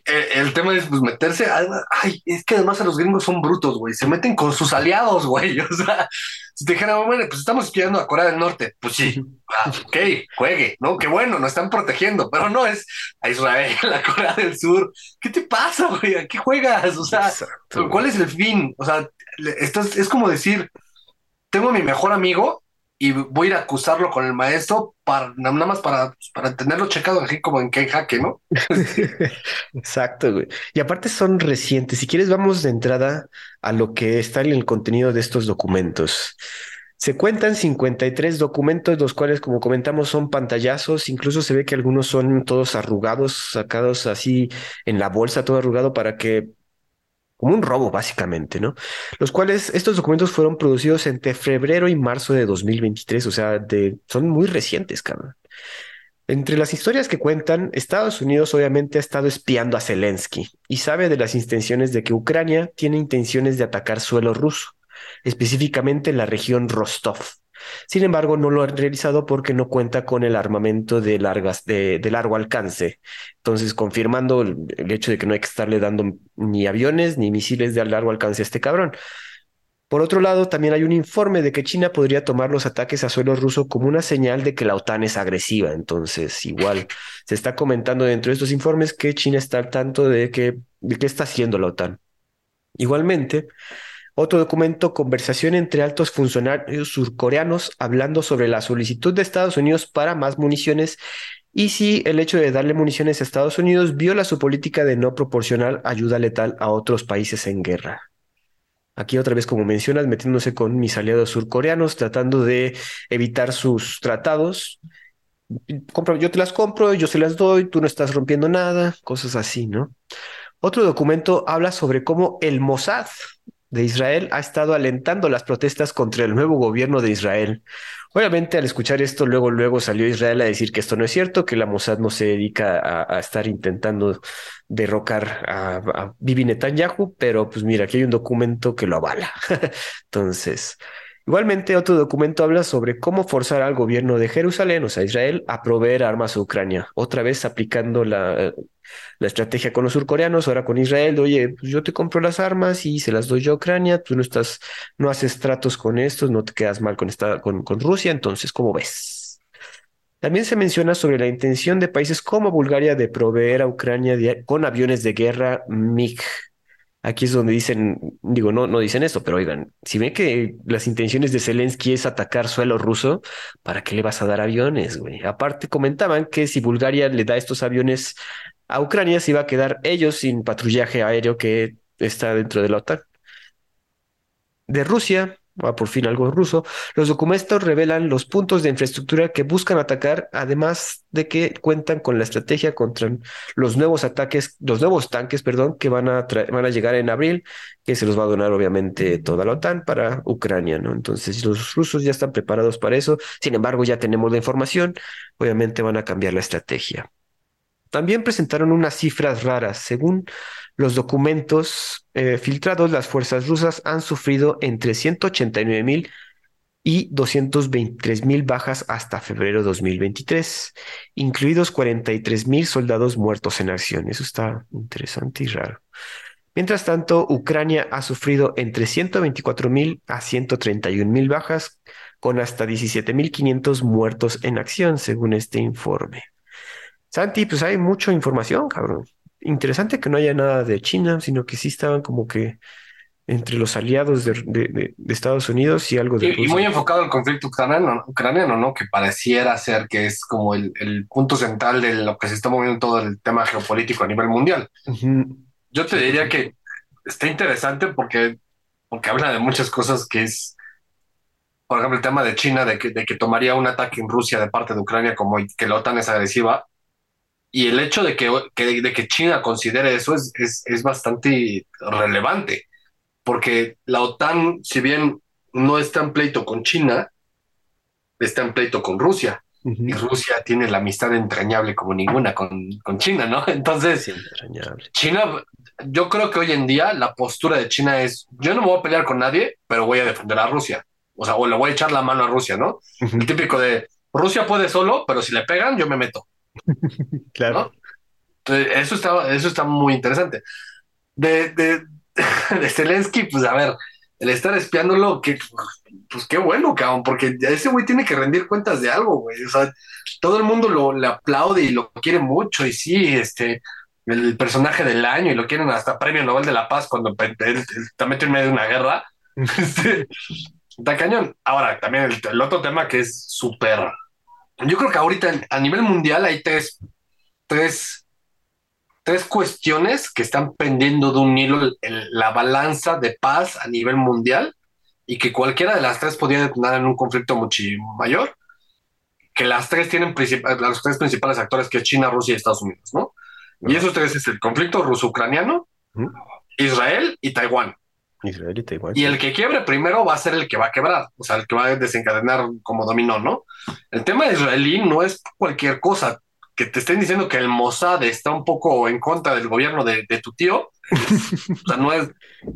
el, tema es pues meterse, ay, es que además a los gringos son brutos, güey, se meten con sus aliados, güey, (laughs) o sea, si te dijeran, bueno, pues estamos espiando a Corea del Norte, pues sí, ah, ok, juegue, ¿no? Qué bueno, nos están protegiendo, pero no es a Israel, (laughs) a Corea del Sur, ¿qué te pasa, güey? ¿A qué juegas? O sea, ¿cuál es el fin? O sea, esto es como decir, tengo a mi mejor amigo y voy a ir a acusarlo con el maestro para nada más para, para tenerlo checado aquí como en que jaque, ¿no? (laughs) Exacto, güey. Y aparte son recientes. Si quieres, vamos de entrada a lo que está en el contenido de estos documentos. Se cuentan 53 documentos, los cuales, como comentamos, son pantallazos. Incluso se ve que algunos son todos arrugados, sacados así en la bolsa, todo arrugado para que como un robo básicamente, ¿no? Los cuales estos documentos fueron producidos entre febrero y marzo de 2023, o sea, de, son muy recientes, cabrón. Entre las historias que cuentan, Estados Unidos obviamente ha estado espiando a Zelensky y sabe de las intenciones de que Ucrania tiene intenciones de atacar suelo ruso, específicamente en la región Rostov. Sin embargo, no lo han realizado porque no cuenta con el armamento de, largas, de, largo alcance. Entonces, confirmando el, hecho de que no hay que estarle dando ni aviones ni misiles de largo alcance a este cabrón. Por otro lado, también hay un informe de que China podría tomar los ataques a suelo ruso como una señal de que la OTAN es agresiva. Entonces, igual se está comentando dentro de estos informes que China está al tanto de, que, de qué está haciendo la OTAN. Igualmente, otro documento, conversación entre altos funcionarios surcoreanos hablando sobre la solicitud de Estados Unidos para más municiones y si el hecho de darle municiones a Estados Unidos viola su política de no proporcionar ayuda letal a otros países en guerra. Aquí otra vez, como mencionas, metiéndose con mis aliados surcoreanos, tratando de evitar sus tratados. yo te las compro, yo se las doy, tú no estás rompiendo nada, cosas así, ¿no? Otro documento habla sobre cómo el Mossad, de Israel ha estado alentando las protestas contra el nuevo gobierno de Israel. Obviamente, al escuchar esto, luego, luego salió Israel a decir que esto no es cierto, que la Mossad no se dedica a, estar intentando derrocar a, a, Bibi Netanyahu, pero pues mira, aquí hay un documento que lo avala. (laughs) Entonces, igualmente, otro documento habla sobre cómo forzar al gobierno de Jerusalén, o sea, Israel, a proveer armas a Ucrania, otra vez aplicando la, la estrategia con los surcoreanos, ahora con Israel, oye, pues yo te compro las armas y se las doy yo a Ucrania, tú no estás, no haces tratos con estos, no te quedas mal con, esta, con, con Rusia, entonces, ¿cómo ves? También se menciona sobre la intención de países como Bulgaria de proveer a Ucrania con aviones de guerra MiG. Aquí es donde dicen, digo, no, no dicen esto, pero oigan, si ven que las intenciones de Zelensky es atacar suelo ruso, ¿para qué le vas a dar aviones? Aparte, comentaban que si Bulgaria le da estos aviones a Ucrania, se iba a quedar ellos sin patrullaje aéreo que está dentro de la OTAN. De Rusia, por fin algo ruso, los documentos revelan los puntos de infraestructura que buscan atacar, además de que cuentan con la estrategia contra los nuevos ataques, los nuevos tanques, perdón, que van a, van a llegar en abril, que se los va a donar obviamente toda la OTAN para Ucrania, ¿no? Entonces los rusos ya están preparados para eso, sin embargo ya tenemos la información, obviamente van a cambiar la estrategia. También presentaron unas cifras raras. Según los documentos eh, filtrados, las fuerzas rusas han sufrido entre 189 mil y 223 mil bajas hasta febrero de 2023, incluidos 43 mil soldados muertos en acción. Eso está interesante y raro. Mientras tanto, Ucrania ha sufrido entre 124 mil a 131 mil bajas, con hasta 17 mil 500 muertos en acción, según este informe. Santi, pues hay mucha información, cabrón. Interesante que no haya nada de China, sino que sí estaban como que entre los aliados de, Estados Unidos y algo de y, y, muy enfocado al conflicto ucraniano, ucraniano, ¿no? Que pareciera ser que es como el, punto central de lo que se está moviendo todo el tema geopolítico a nivel mundial. Yo te diría que está interesante porque, porque habla de muchas cosas que es, por ejemplo, el tema de China, de que, de que tomaría un ataque en Rusia de parte de Ucrania como que la OTAN es agresiva, y el hecho de que, de que China considere eso es, es, bastante relevante, porque la OTAN, si bien no está en pleito con China, está en pleito con Rusia. Y Rusia tiene la amistad entrañable como ninguna con, con China, ¿no? (laughs) Entonces, China, yo creo que hoy en día la postura de China es, yo no me voy a pelear con nadie, pero voy a defender a Rusia. O sea, o le voy a echar la mano a Rusia, ¿no? El típico de, Rusia puede solo, pero si le pegan, yo me meto. (laughs) claro. eso está, eso está muy interesante. De, de, (laughs) de Zelensky, pues a ver, el estar espiándolo, que, pues qué bueno, cabrón, porque ese güey tiene que rendir cuentas de algo, güey. O sea, todo el mundo lo le aplaude y lo quiere mucho, y sí, este, el personaje del año, y lo quieren hasta premio Nobel de la Paz cuando está metido en medio de una guerra. (laughs) Este, está cañón. Ahora, también el, el otro tema que es súper yo creo que ahorita a nivel mundial hay tres, tres, tres cuestiones que están pendiendo de un hilo la balanza de paz a nivel mundial y que cualquiera de las tres podría detonar en un conflicto mucho mayor, que las tres tienen los tres principales actores que es China, Rusia y Estados Unidos, ¿no? Y esos tres es el conflicto ruso-ucraniano, Israel y Taiwán. Israel y Taiwán. Y el que quiebre primero va a ser el que va a quebrar, o sea, el que va a desencadenar como dominó, ¿no? El tema de israelí no es cualquier cosa. Que te estén diciendo que el Mossad está un poco en contra del gobierno de, tu tío, o sea, no es,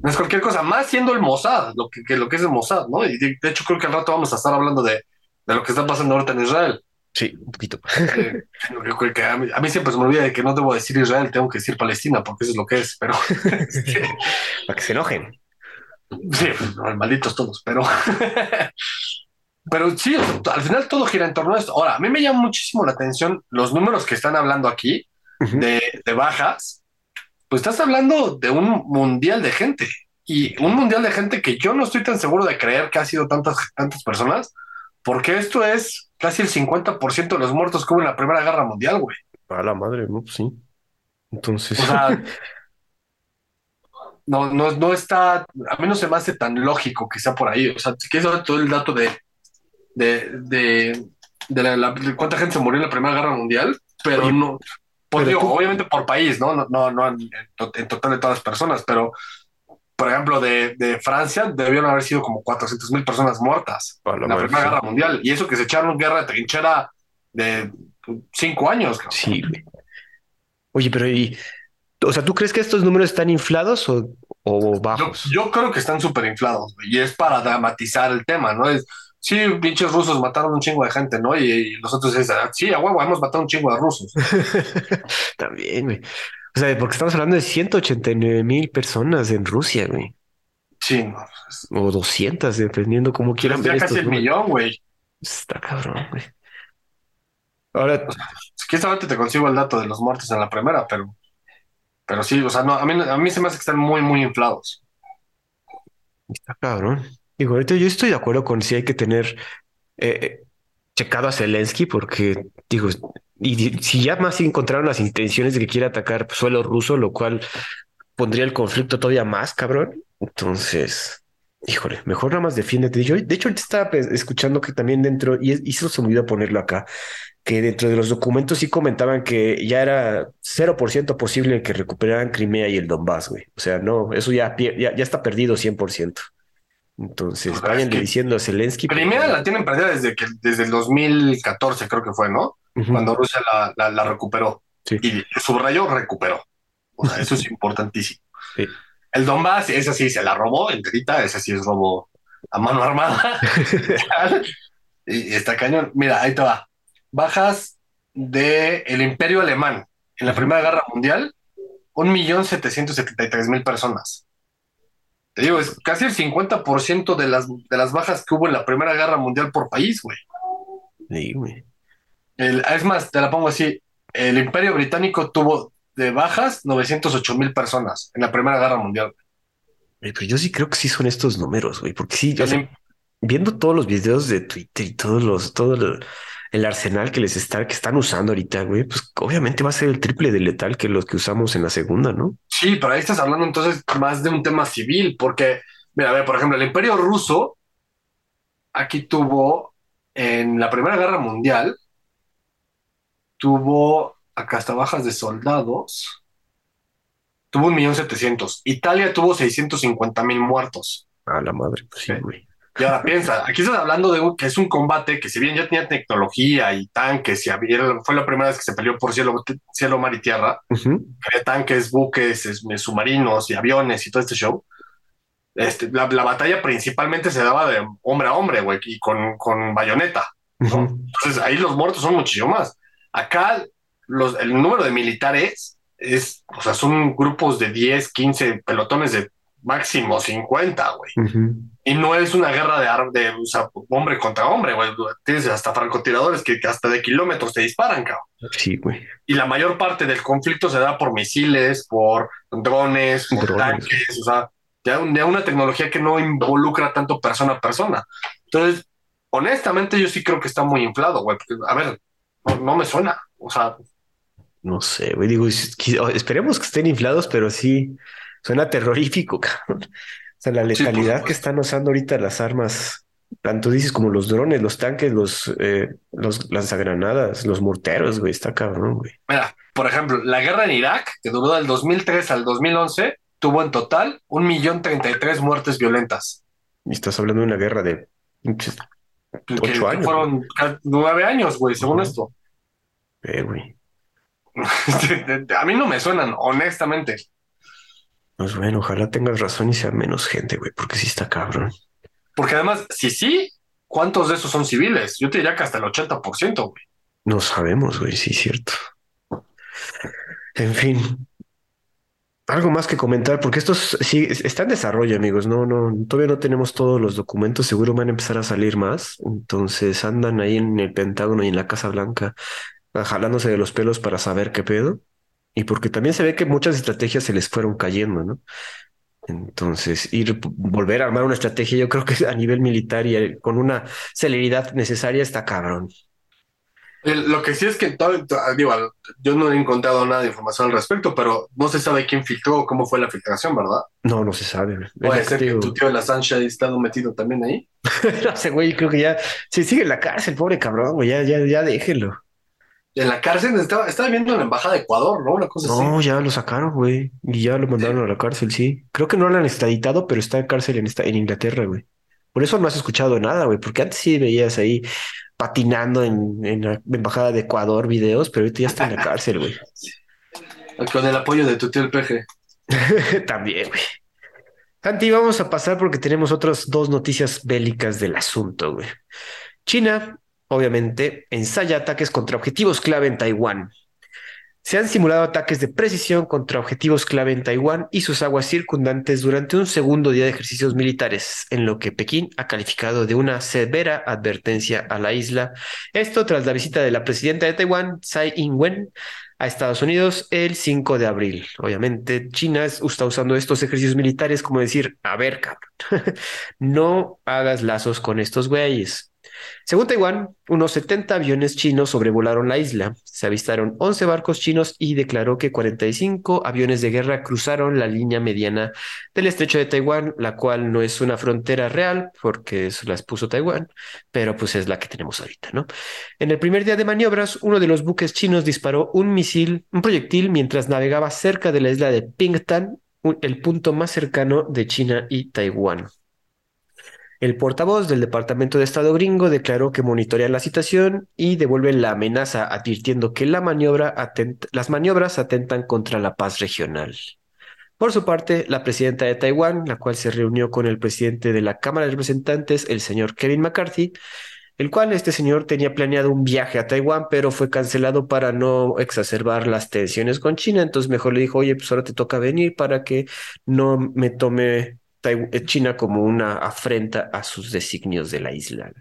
no es cualquier cosa, más siendo el Mossad, lo que, lo que es el Mossad, ¿no? Y de, hecho creo que al rato vamos a estar hablando de, de lo que está pasando ahorita en Israel. Sí, un poquito. Eh, a, mí, siempre se me olvida de que no debo decir Israel, tengo que decir Palestina, porque eso es lo que es, pero... (laughs) Para que se enojen. Sí, malditos todos, pero. (laughs) pero sí, al final todo gira en torno a esto. Ahora, a mí me llama muchísimo la atención los números que están hablando aquí de, bajas. Pues estás hablando de un mundial de gente y un mundial de gente que yo no estoy tan seguro de creer que ha sido tantas, tantas personas, porque esto es casi el 50% de los muertos que hubo en la Primera Guerra Mundial, güey. A la madre, no, pues sí. Entonces. O sea, (laughs) no, no, no está, a mí no se me hace tan lógico que sea por ahí. O sea, que es todo el dato de, de, de, de, cuánta gente se murió en la Primera Guerra Mundial, pero no, pues obviamente por país, ¿no? No, no, no en, total de todas las personas, pero por ejemplo, de, de Francia debieron haber sido como 400 mil personas muertas en la Primera Guerra Mundial. Y eso que se echaron guerra de trinchera de cinco años. Sí. Oye, pero y o sea, ¿tú crees que estos números están inflados o, o bajos? Yo, creo que están súper inflados y es para dramatizar el tema, ¿no? Es, sí, pinches rusos mataron un chingo de gente, ¿no? Y, los otros dicen, ah, sí, a huevo, hemos matado un chingo de rusos. (laughs) También, güey. O sea, porque estamos hablando de 189 mil personas en Rusia, güey. Sí, no. Pues, o 200, dependiendo cómo quieran ver. Ya casi el millón, güey. Está cabrón, güey. Ahora. Si quieres, ahorita te consigo el dato de los muertos en la primera, pero Pero sí, o sea, no, a mí, a mí se me hace que están muy, muy inflados. Está cabrón. Digo, ahorita yo estoy de acuerdo con si hay que tener eh, eh, checado a Zelensky, porque digo, y si ya más encontraron las intenciones de que quiera atacar suelo ruso, lo cual pondría el conflicto todavía más, cabrón. Entonces, híjole, mejor nada más defiéndete. Yo, de hecho, ahorita estaba escuchando que también dentro, y eso se me olvidó ponerlo acá, que dentro de los documentos sí comentaban que ya era 0% posible que recuperaran Crimea y el Donbass, güey. O sea, no, eso ya, ya, ya está perdido 100%. Entonces, vayan diciendo a Zelensky. Crimea la tienen perdida desde que desde el 2014, creo que fue, ¿no? Cuando Rusia la, la, recuperó. Y subrayó, recuperó. O sea, eso es importantísimo. El Donbass, esa sí se la robó enterita, esa sí es robo a mano armada. (laughs) (laughs) y, está cañón. Mira, ahí te va. Bajas del el Imperio Alemán en la Primera Guerra Mundial, un millón setecientos setenta y tres mil personas. Te digo, es casi el 50% de las, de las bajas que hubo en la Primera Guerra Mundial por país, güey. Sí, güey. es más, te la pongo así. El Imperio Británico tuvo de bajas 908 mil personas en la Primera Guerra Mundial. Pero yo sí creo que sí son estos números, güey, porque sí, yo viendo todos los videos de Twitter y todos los, todo el, arsenal que les está, que están usando ahorita, güey, pues obviamente va a ser el triple de letal que los que usamos en la segunda, ¿no? Sí, pero ahí estás hablando entonces más de un tema civil, porque, mira, a ver, por ejemplo, el Imperio Ruso aquí tuvo en la Primera Guerra Mundial, tuvo acá hasta bajas de soldados, tuvo un millón setecientos. Italia tuvo seiscientos cincuenta mil muertos. A la madre, pues sí, güey. Y ahora piensa, aquí estás hablando de que es un combate que si bien ya tenía tecnología y tanques, y fue la primera vez que se peleó por cielo, cielo mar y tierra, había tanques, buques, submarinos y aviones y todo este show. Este, la, batalla principalmente se daba de hombre a hombre, güey, y con, con bayoneta. Entonces ahí los muertos son muchísimo más. Acá los, el número de militares es, o sea, son grupos de 10, 15 pelotones de máximo 50, güey. Y no es una guerra de, de o sea, hombre contra hombre, güey. Tienes hasta francotiradores que, hasta de kilómetros te disparan, cabrón. Sí, güey. Y la mayor parte del conflicto se da por misiles, por drones, por tanques, o sea, ya, una tecnología que no involucra tanto persona a persona. Entonces, honestamente, yo sí creo que está muy inflado, güey. Porque, a ver, no, me suena. O sea, no sé, güey, digo, esperemos que estén inflados, pero sí, Suena terrorífico, (laughs) cabrón. O sea, la letalidad que están usando ahorita las armas, tanto dices como los drones, los tanques, los, eh, los lanzagranadas, los morteros, güey, está cabrón, güey. Mira, por ejemplo, la guerra en Irak, que duró del 2003 al 2011, tuvo en total un millón treinta y tres muertes violentas. Y estás hablando de una guerra de ocho años. Fueron nueve años, güey, según esto. Eh, güey. (laughs) A mí no me suenan, honestamente. Pues bueno, ojalá tengas razón y sea menos gente, güey, porque sí está cabrón. Porque además, si sí, ¿cuántos de esos son civiles? Yo te diría que hasta el 80%, güey. No sabemos, güey, sí es cierto. En fin, algo más que comentar, porque estos sí está en desarrollo, amigos. No, no, todavía no tenemos todos los documentos. Seguro van a empezar a salir más. Entonces andan ahí en el Pentágono y en la Casa Blanca, jalándose de los pelos para saber qué pedo y porque también se ve que muchas estrategias se les fueron cayendo, ¿no? Entonces, ir, volver a armar una estrategia, yo creo que (laughs) a nivel militar y con una celeridad necesaria está cabrón. lo que sí es que todo, digo, yo no he encontrado nada de información al respecto, pero no se sabe quién filtró, cómo fue la filtración, ¿verdad? No, no se sabe. Puede ser que tu tío de la Sancha haya estado metido también ahí. (laughs) no sé, güey, creo que ya, si sigue en la cárcel, pobre cabrón, güey, ya, ya, ya déjelo. En la cárcel estaba, estaba viendo en la embajada de Ecuador, ¿no? Una cosa no, ya lo sacaron, güey. Y ya lo mandaron a la cárcel, sí. Creo que no lo han extraditado, pero está en cárcel en, esta, en Inglaterra, güey. Por eso no has escuchado nada, güey. Porque antes sí veías ahí patinando en, en la embajada de Ecuador videos, pero ahorita ya está en la cárcel, güey. (laughs) Con el apoyo de tu tío el peje. (laughs) También, güey. Santi, vamos a pasar porque tenemos otras dos noticias bélicas del asunto, güey. China obviamente, ensaya ataques contra objetivos clave en Taiwán. Se han simulado ataques de precisión contra objetivos clave en Taiwán y sus aguas circundantes durante un segundo día de ejercicios militares, en lo que Pekín ha calificado de una severa advertencia a la isla. Esto tras la visita de la presidenta de Taiwán, Tsai Ing-wen, a Estados Unidos el 5 de abril. Obviamente, China está usando estos ejercicios militares como decir, a ver, cabrón, (laughs) no hagas lazos con estos güeyes. Según Taiwán, unos 70 aviones chinos sobrevolaron la isla. Se avistaron 11 barcos chinos y declaró que 45 aviones de guerra cruzaron la línea mediana del estrecho de Taiwán, la cual no es una frontera real porque eso las puso Taiwán, pero pues es la que tenemos ahorita, ¿no? En el primer día de maniobras, uno de los buques chinos disparó un misil, un proyectil, mientras navegaba cerca de la isla de Pingtan, el punto más cercano de China y Taiwán. El portavoz del Departamento de Estado gringo declaró que monitorea la situación y devuelve la amenaza, advirtiendo que las maniobras atentan contra la paz regional. Por su parte, la presidenta de Taiwán, la cual se reunió con el presidente de la Cámara de Representantes, el señor Kevin McCarthy, el cual este señor tenía planeado un viaje a Taiwán, pero fue cancelado para no exacerbar las tensiones con China. Entonces mejor le dijo, oye, pues ahora te toca venir para que no me tome China como una afrenta a sus designios de la isla.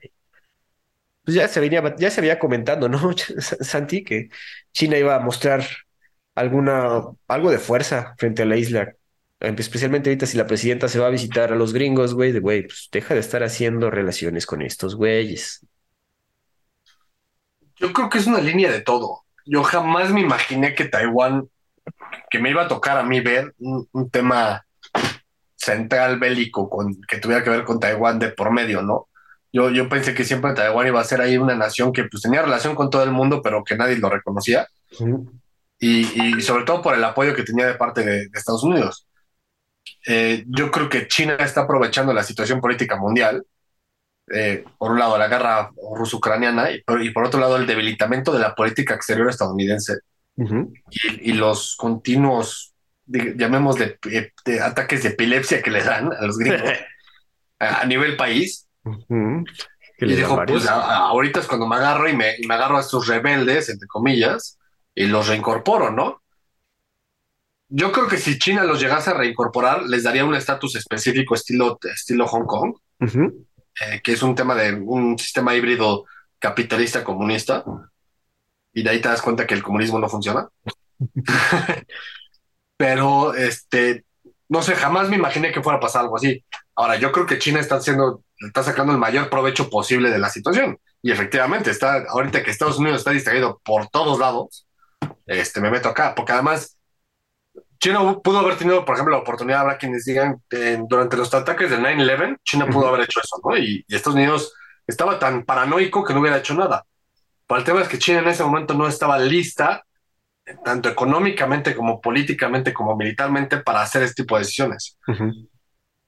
Pues ya se venía, ya se veía comentando, ¿no, (laughs) Santi? Que China iba a mostrar alguna, algo de fuerza frente a la isla. Especialmente ahorita si la presidenta se va a visitar a los gringos, güey, de güey, pues deja de estar haciendo relaciones con estos güeyes. Yo creo que es una línea de todo. Yo jamás me imaginé que Taiwán, que me iba a tocar a mí ver un tema central bélico con, que tuviera que ver con Taiwán de por medio, ¿no? Yo, yo pensé que siempre Taiwán iba a ser ahí una nación que pues tenía relación con todo el mundo, pero que nadie lo reconocía. y, y, sobre todo por el apoyo que tenía de parte de, Estados Unidos. Eh, yo creo que China está aprovechando la situación política mundial. Eh, por un lado, la guerra ruso-ucraniana y, y, por otro lado, el debilitamiento de la política exterior estadounidense y, y, los continuos llamémosle, de, ataques de epilepsia que le dan a los gringos (laughs) a, nivel país. Y dijo, pues ahorita es cuando me agarro y me, me agarro a estos rebeldes, entre comillas, y los reincorporo, ¿no? Yo creo que si China los llegase a reincorporar, les daría un estatus específico estilo, estilo Hong Kong, eh, que es un tema de un sistema híbrido capitalista comunista. Y de ahí te das cuenta que el comunismo no funciona. (laughs) pero este, no sé, jamás me imaginé que fuera a pasar algo así. Ahora, yo creo que China está haciendo, está sacando el mayor provecho posible de la situación. Y efectivamente, está, ahorita que Estados Unidos está distraído por todos lados, este, me meto acá, porque además China pudo haber tenido, por ejemplo, la oportunidad, habrá quienes digan, durante los ataques del 9-11, China pudo haber hecho eso, ¿no? Y, y, Estados Unidos estaba tan paranoico que no hubiera hecho nada. Pero el tema es que China en ese momento no estaba lista tanto económicamente como políticamente como militarmente para hacer este tipo de decisiones.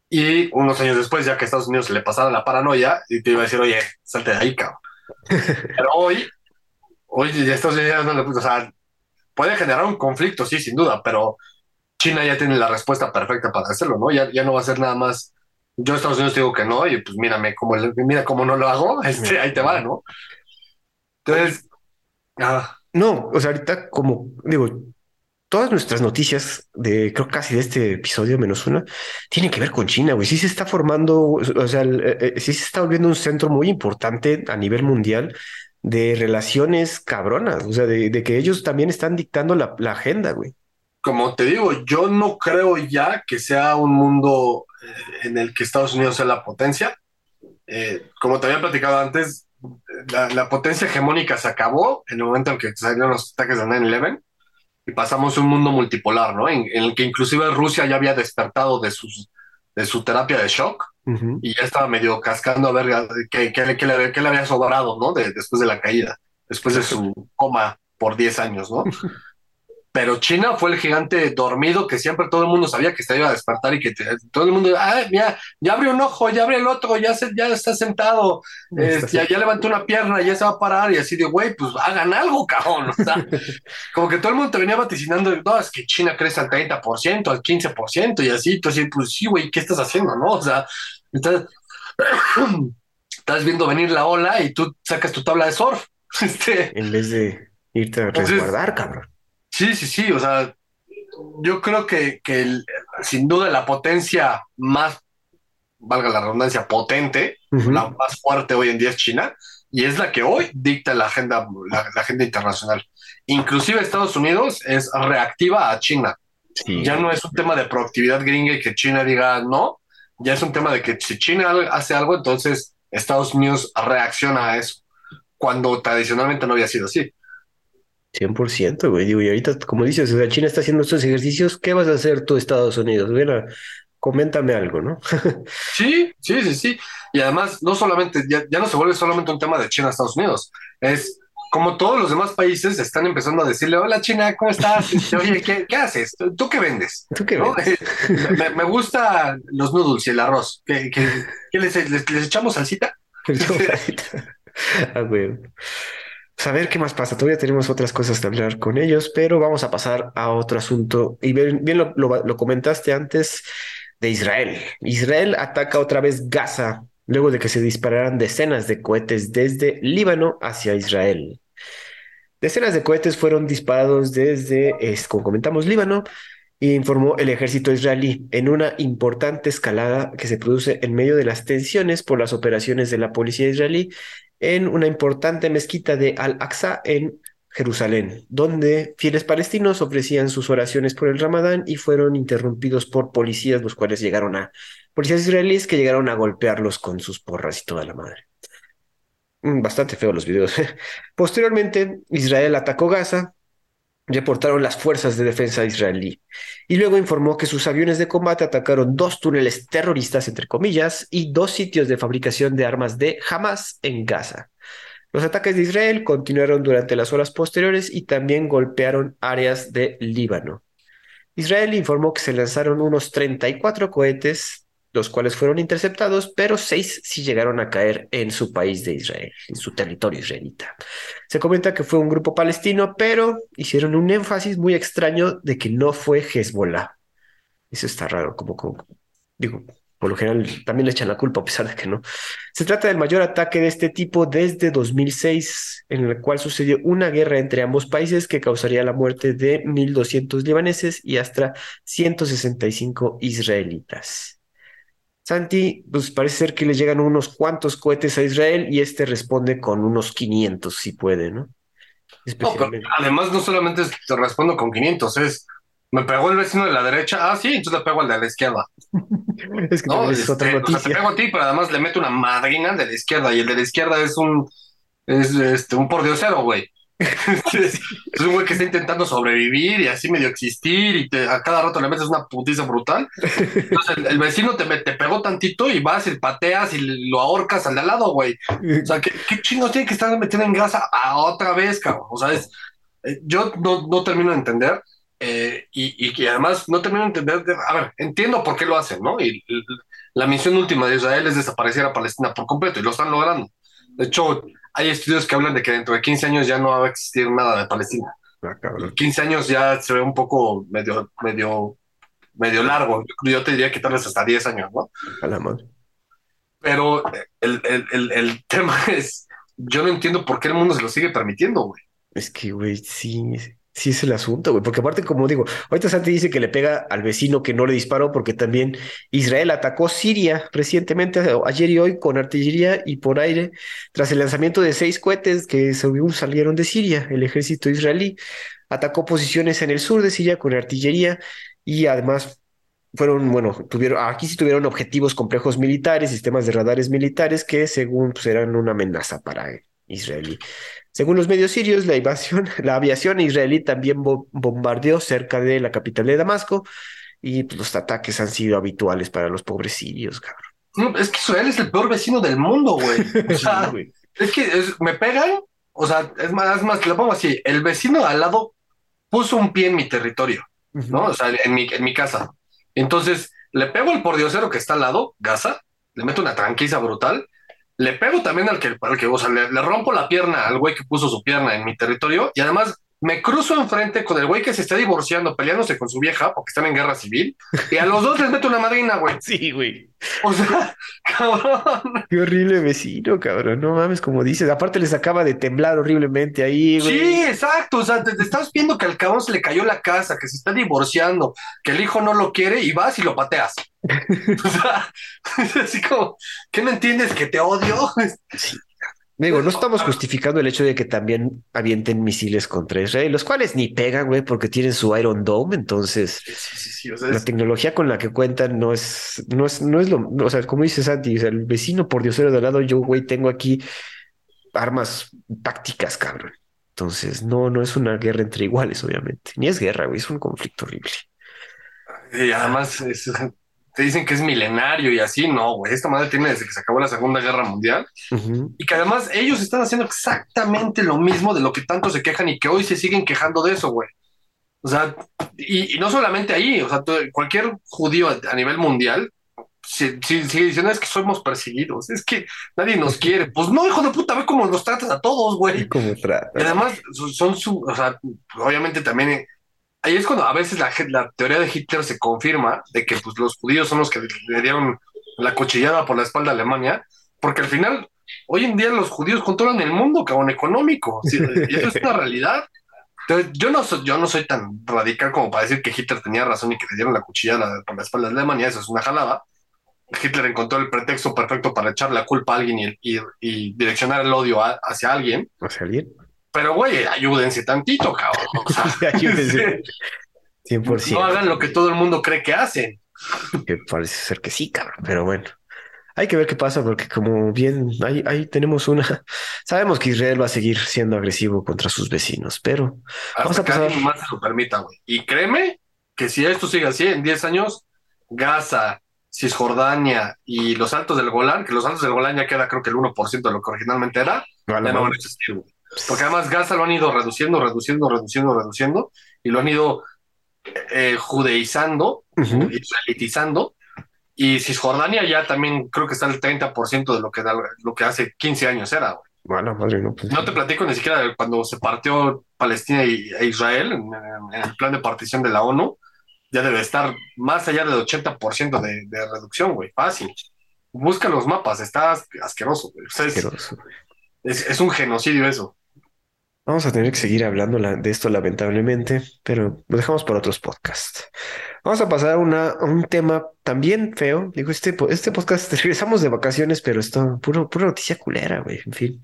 Y unos años después, ya que a Estados Unidos le pasara la paranoia, y te iba a decir, oye, salte de ahí, cabrón. (laughs) Pero hoy, hoy ya Estados Unidos no le o sea, puede generar un conflicto, sí, sin duda, pero China ya tiene la respuesta perfecta para hacerlo, ¿no? Ya, ya no va a ser nada más. Yo a Estados Unidos digo que no, y pues mírame cómo, mira cómo no lo hago, (laughs) este, ahí te va, ¿no? Entonces, ah, no, o sea, ahorita como digo, todas nuestras noticias de, creo casi de este episodio menos una, tienen que ver con China, güey. Sí se está formando, o sea, eh, eh, sí se está volviendo un centro muy importante a nivel mundial de relaciones cabronas, o sea, de, que ellos también están dictando la, agenda, güey. Como te digo, yo no creo ya que sea un mundo eh, en el que Estados Unidos sea la potencia. como te había platicado antes, la, potencia hegemónica se acabó en el momento en que salieron los ataques de 9-11 y pasamos a un mundo multipolar, ¿no? En, el que inclusive Rusia ya había despertado de, sus, de su terapia de shock y ya estaba medio cascando a ver qué, qué, qué, le, qué le, había sobrado, ¿no? después de la caída, después de su coma por 10 años, ¿no? (laughs) pero China fue el gigante dormido que siempre todo el mundo sabía que se iba a despertar y que todo el mundo, ah, mira, ya abrió un ojo, ya abrió el otro, ya, se, ya está sentado, ya, ya, levantó una pierna, ya se va a parar y así de, güey, pues hagan algo, cabrón. O sea, (laughs) como que todo el mundo te venía vaticinando, no, es que China crece al 30%, al 15% y así, entonces, pues sí, güey, ¿qué estás haciendo, no? O sea, estás, (clears throat) estás viendo venir la ola y tú sacas tu tabla de surf. (laughs) Este, en vez de irte a resguardar, cabrón. Sí, sí, sí, o sea, yo creo que, que sin duda la potencia más, valga la redundancia, potente, la más fuerte hoy en día es China, y es la que hoy dicta la agenda, la, agenda internacional. Inclusive Estados Unidos es reactiva a China. Ya no es un tema de proactividad gringa y que China diga no, ya es un tema de que si China hace algo, entonces Estados Unidos reacciona a eso, cuando tradicionalmente no había sido así. 100%, güey. Digo, y ahorita, como dices, o China está haciendo estos ejercicios, ¿qué vas a hacer tú, Estados Unidos? Bueno, coméntame algo, ¿no? (laughs) sí, sí, sí, sí. Y además, no solamente, ya, no se vuelve solamente un tema de China Estados Unidos, es como todos los demás países están empezando a decirle, hola China, ¿cómo estás? (laughs) Oye, ¿qué, haces? ¿Tú qué vendes? ¿Tú qué vendes? (laughs) me, me gustan los noodles y el arroz. ¿Qué, les, les, echamos salsita? ah, güey. A ver qué más pasa. Todavía tenemos otras cosas de hablar con ellos, pero vamos a pasar a otro asunto. Y bien, lo comentaste antes de Israel. Israel ataca otra vez Gaza luego de que se dispararan decenas de cohetes desde Líbano hacia Israel. Decenas de cohetes fueron disparados desde, como comentamos, Líbano, informó el ejército israelí en una importante escalada que se produce en medio de las tensiones por las operaciones de la policía israelí en una importante mezquita de Al-Aqsa en Jerusalén, donde fieles palestinos ofrecían sus oraciones por el Ramadán y fueron interrumpidos por policías, los cuales llegaron a, policías israelíes que llegaron a golpearlos con sus porras y toda la madre. Mm, bastante feo los videos. (laughs) Posteriormente, Israel atacó Gaza, reportaron las fuerzas de defensa israelí y luego informó que sus aviones de combate atacaron dos túneles terroristas, entre comillas, y dos sitios de fabricación de armas de Hamas en Gaza. Los ataques de Israel continuaron durante las horas posteriores y también golpearon áreas de Líbano. Israel informó que se lanzaron unos 34 cohetes, los cuales fueron interceptados, pero seis sí llegaron a caer en su país de Israel, en su territorio israelita. Se comenta que fue un grupo palestino, pero hicieron un énfasis muy extraño de que no fue Hezbollah. Eso está raro, como, digo, por lo general también le echan la culpa a pesar de que no. Se trata del mayor ataque de este tipo desde 2006, en el cual sucedió una guerra entre ambos países que causaría la muerte de 1.200 libaneses y hasta 165 israelitas. Santi, pues parece ser que le llegan unos cuantos cohetes a Israel y este responde con unos 500 si puede, ¿no? además, no solamente te respondo con 500, es me pegó el vecino de la derecha. Ah, sí, entonces le pego al de la izquierda. (laughs) es que no, es otra noticia. Este, o sea, te pego a ti, pero además le meto una madrina de la izquierda y el de la izquierda es un es este un pordiosero, güey. (laughs) es un güey que está intentando sobrevivir y así medio existir y a cada rato le metes una putiza brutal. Entonces el, vecino te, te, pegó tantito y vas y pateas y lo ahorcas al de al lado, güey. O sea, ¿qué, qué chingos tiene que estar metiendo en grasa a otra vez, cabrón? O sea, es, eh, yo no, no termino de entender eh, y, que además no termino de entender, a ver, entiendo por qué lo hacen, ¿no? Y, la misión última de Israel es desaparecer a Palestina por completo y lo están logrando. De hecho, hay estudios que hablan de que dentro de 15 años ya no va a existir nada de Palestina. 15 ah, años ya se ve un poco medio, medio, medio largo. Yo te diría que tal vez hasta 10 años, ¿no? A la madre. Pero el, el, el, el (laughs) tema es, yo no entiendo por qué el mundo se lo sigue permitiendo, güey. Es que, güey, sí, Sí, es el asunto, güey, porque aparte, como digo, ahorita Santi dice que le pega al vecino que no le disparó, porque también Israel atacó Siria recientemente, ayer y hoy, con artillería y por aire, tras el lanzamiento de seis cohetes que salieron de Siria. El ejército israelí atacó posiciones en el sur de Siria con artillería y además fueron, bueno, tuvieron, aquí sí tuvieron objetivos complejos militares, sistemas de radares militares que según pues, eran una amenaza para Israelí. Según los medios sirios, la, invasión, (laughs) la aviación israelí también bombardeó cerca de la capital de Damasco y pues, los ataques han sido habituales para los pobres sirios, cabrón. es que Israel es el peor vecino del mundo, güey. (laughs) O sea, es que me pegan, o sea, es más, es más, lo pongo así, el vecino de al lado puso un pie en mi territorio, ¿no? O sea, en mi, en mi casa. Entonces, le pego al pordiosero que está al lado, Gaza, le meto una tranquiza brutal, le pego también al que, al que o sea, le, rompo la pierna al güey que puso su pierna en mi territorio y además me cruzo enfrente con el güey que se está divorciando, peleándose con su vieja porque están en guerra civil y a los dos les meto una madrina, güey. Sí, güey. O sea, (laughs) cabrón. Qué horrible vecino, cabrón. No mames, como dices. Aparte les acaba de temblar horriblemente ahí, güey. Sí, exacto. O sea, te, estás viendo que al cabrón se le cayó la casa, que se está divorciando, que el hijo no lo quiere y vas y lo pateas. (laughs) o sea, (laughs) así como, ¿qué no entiendes? ¿Que te odio? Sí. Digo, no estamos justificando el hecho de que también avienten misiles contra Israel, los cuales ni pegan, güey, porque tienen su Iron Dome. Entonces, Sí, sí, sí, sí, o sea, la es- tecnología con la que cuentan no es, no es, no es lo, o sea, como dice Santi, o sea, el vecino por diosero de al lado, yo, güey, tengo aquí armas tácticas, cabrón. Entonces, no, no es una guerra entre iguales, obviamente. Ni es guerra, güey, es un conflicto horrible. y además es- te dicen que es milenario y así, no, güey. Esta madre tiene desde que se acabó la Segunda Guerra Mundial Ujú. y que además ellos están haciendo exactamente lo mismo de lo que tanto se quejan y que hoy se siguen quejando de eso, güey. O sea, y, y no solamente ahí, o sea, cualquier judío a, nivel mundial si- si- sigue diciendo es que somos perseguidos, es que nadie nos quiere. Pues no, hijo de puta, ve cómo nos tratas a todos, güey. ¿Cómo Y además son- su, o sea, obviamente también ahí es cuando a veces la, teoría de Hitler se confirma de que pues los judíos son los que le dieron la cuchillada por la espalda a Alemania, porque al final hoy en día los judíos controlan el mundo, cabrón, económico, sí, (laughs) y eso es una realidad. Entonces, yo no soy, yo no soy tan radical como para decir que Hitler tenía razón y que le dieron la cuchillada por la espalda a Alemania, eso es una jalada. Hitler encontró el pretexto perfecto para echar la culpa a alguien y, y- y direccionar el odio a- hacia alguien. ¿O sea, alguien? Pero, güey, ayúdense tantito, cabrón. O sea, (laughs) Ayúdense. (laughs) 100%. no hagan lo que todo el mundo cree que hacen. Que parece ser que sí, cabrón, pero bueno. Hay que ver qué pasa porque como bien ahí, ahí tenemos una... (laughs) Sabemos que Israel va a seguir siendo agresivo contra sus vecinos, pero Vamos Hasta a que pasar. más se lo permita, güey. Y créeme que si esto sigue así, en 10 años, Gaza, Cisjordania y los Altos del Golán, que los Altos del Golán ya queda creo que el 1% de lo que originalmente era, a ya no van a existir, güey. Porque además Gaza lo han ido reduciendo, reduciendo, reduciendo, reduciendo, y lo han ido eh, judeizando, Ujú. israelitizando, y Cisjordania ya también creo que está al 30% de lo que, da- lo que hace 15 años era, la madre, no, pues, No te platico ni siquiera de cuando se partió Palestina e Israel en, el plan de partición de la ONU, ya debe estar más allá del 80% de, de reducción, güey, fácil. Busca los mapas, está as- asqueroso, güey. O sea, es, asqueroso. es- es un genocidio eso. Vamos a tener que seguir hablando la- de esto lamentablemente, pero lo dejamos para otros podcasts. Vamos a pasar a, un tema también feo. Digo, este, este podcast, (laughs) regresamos de vacaciones, pero esto, puro, pura noticia culera, güey. En fin.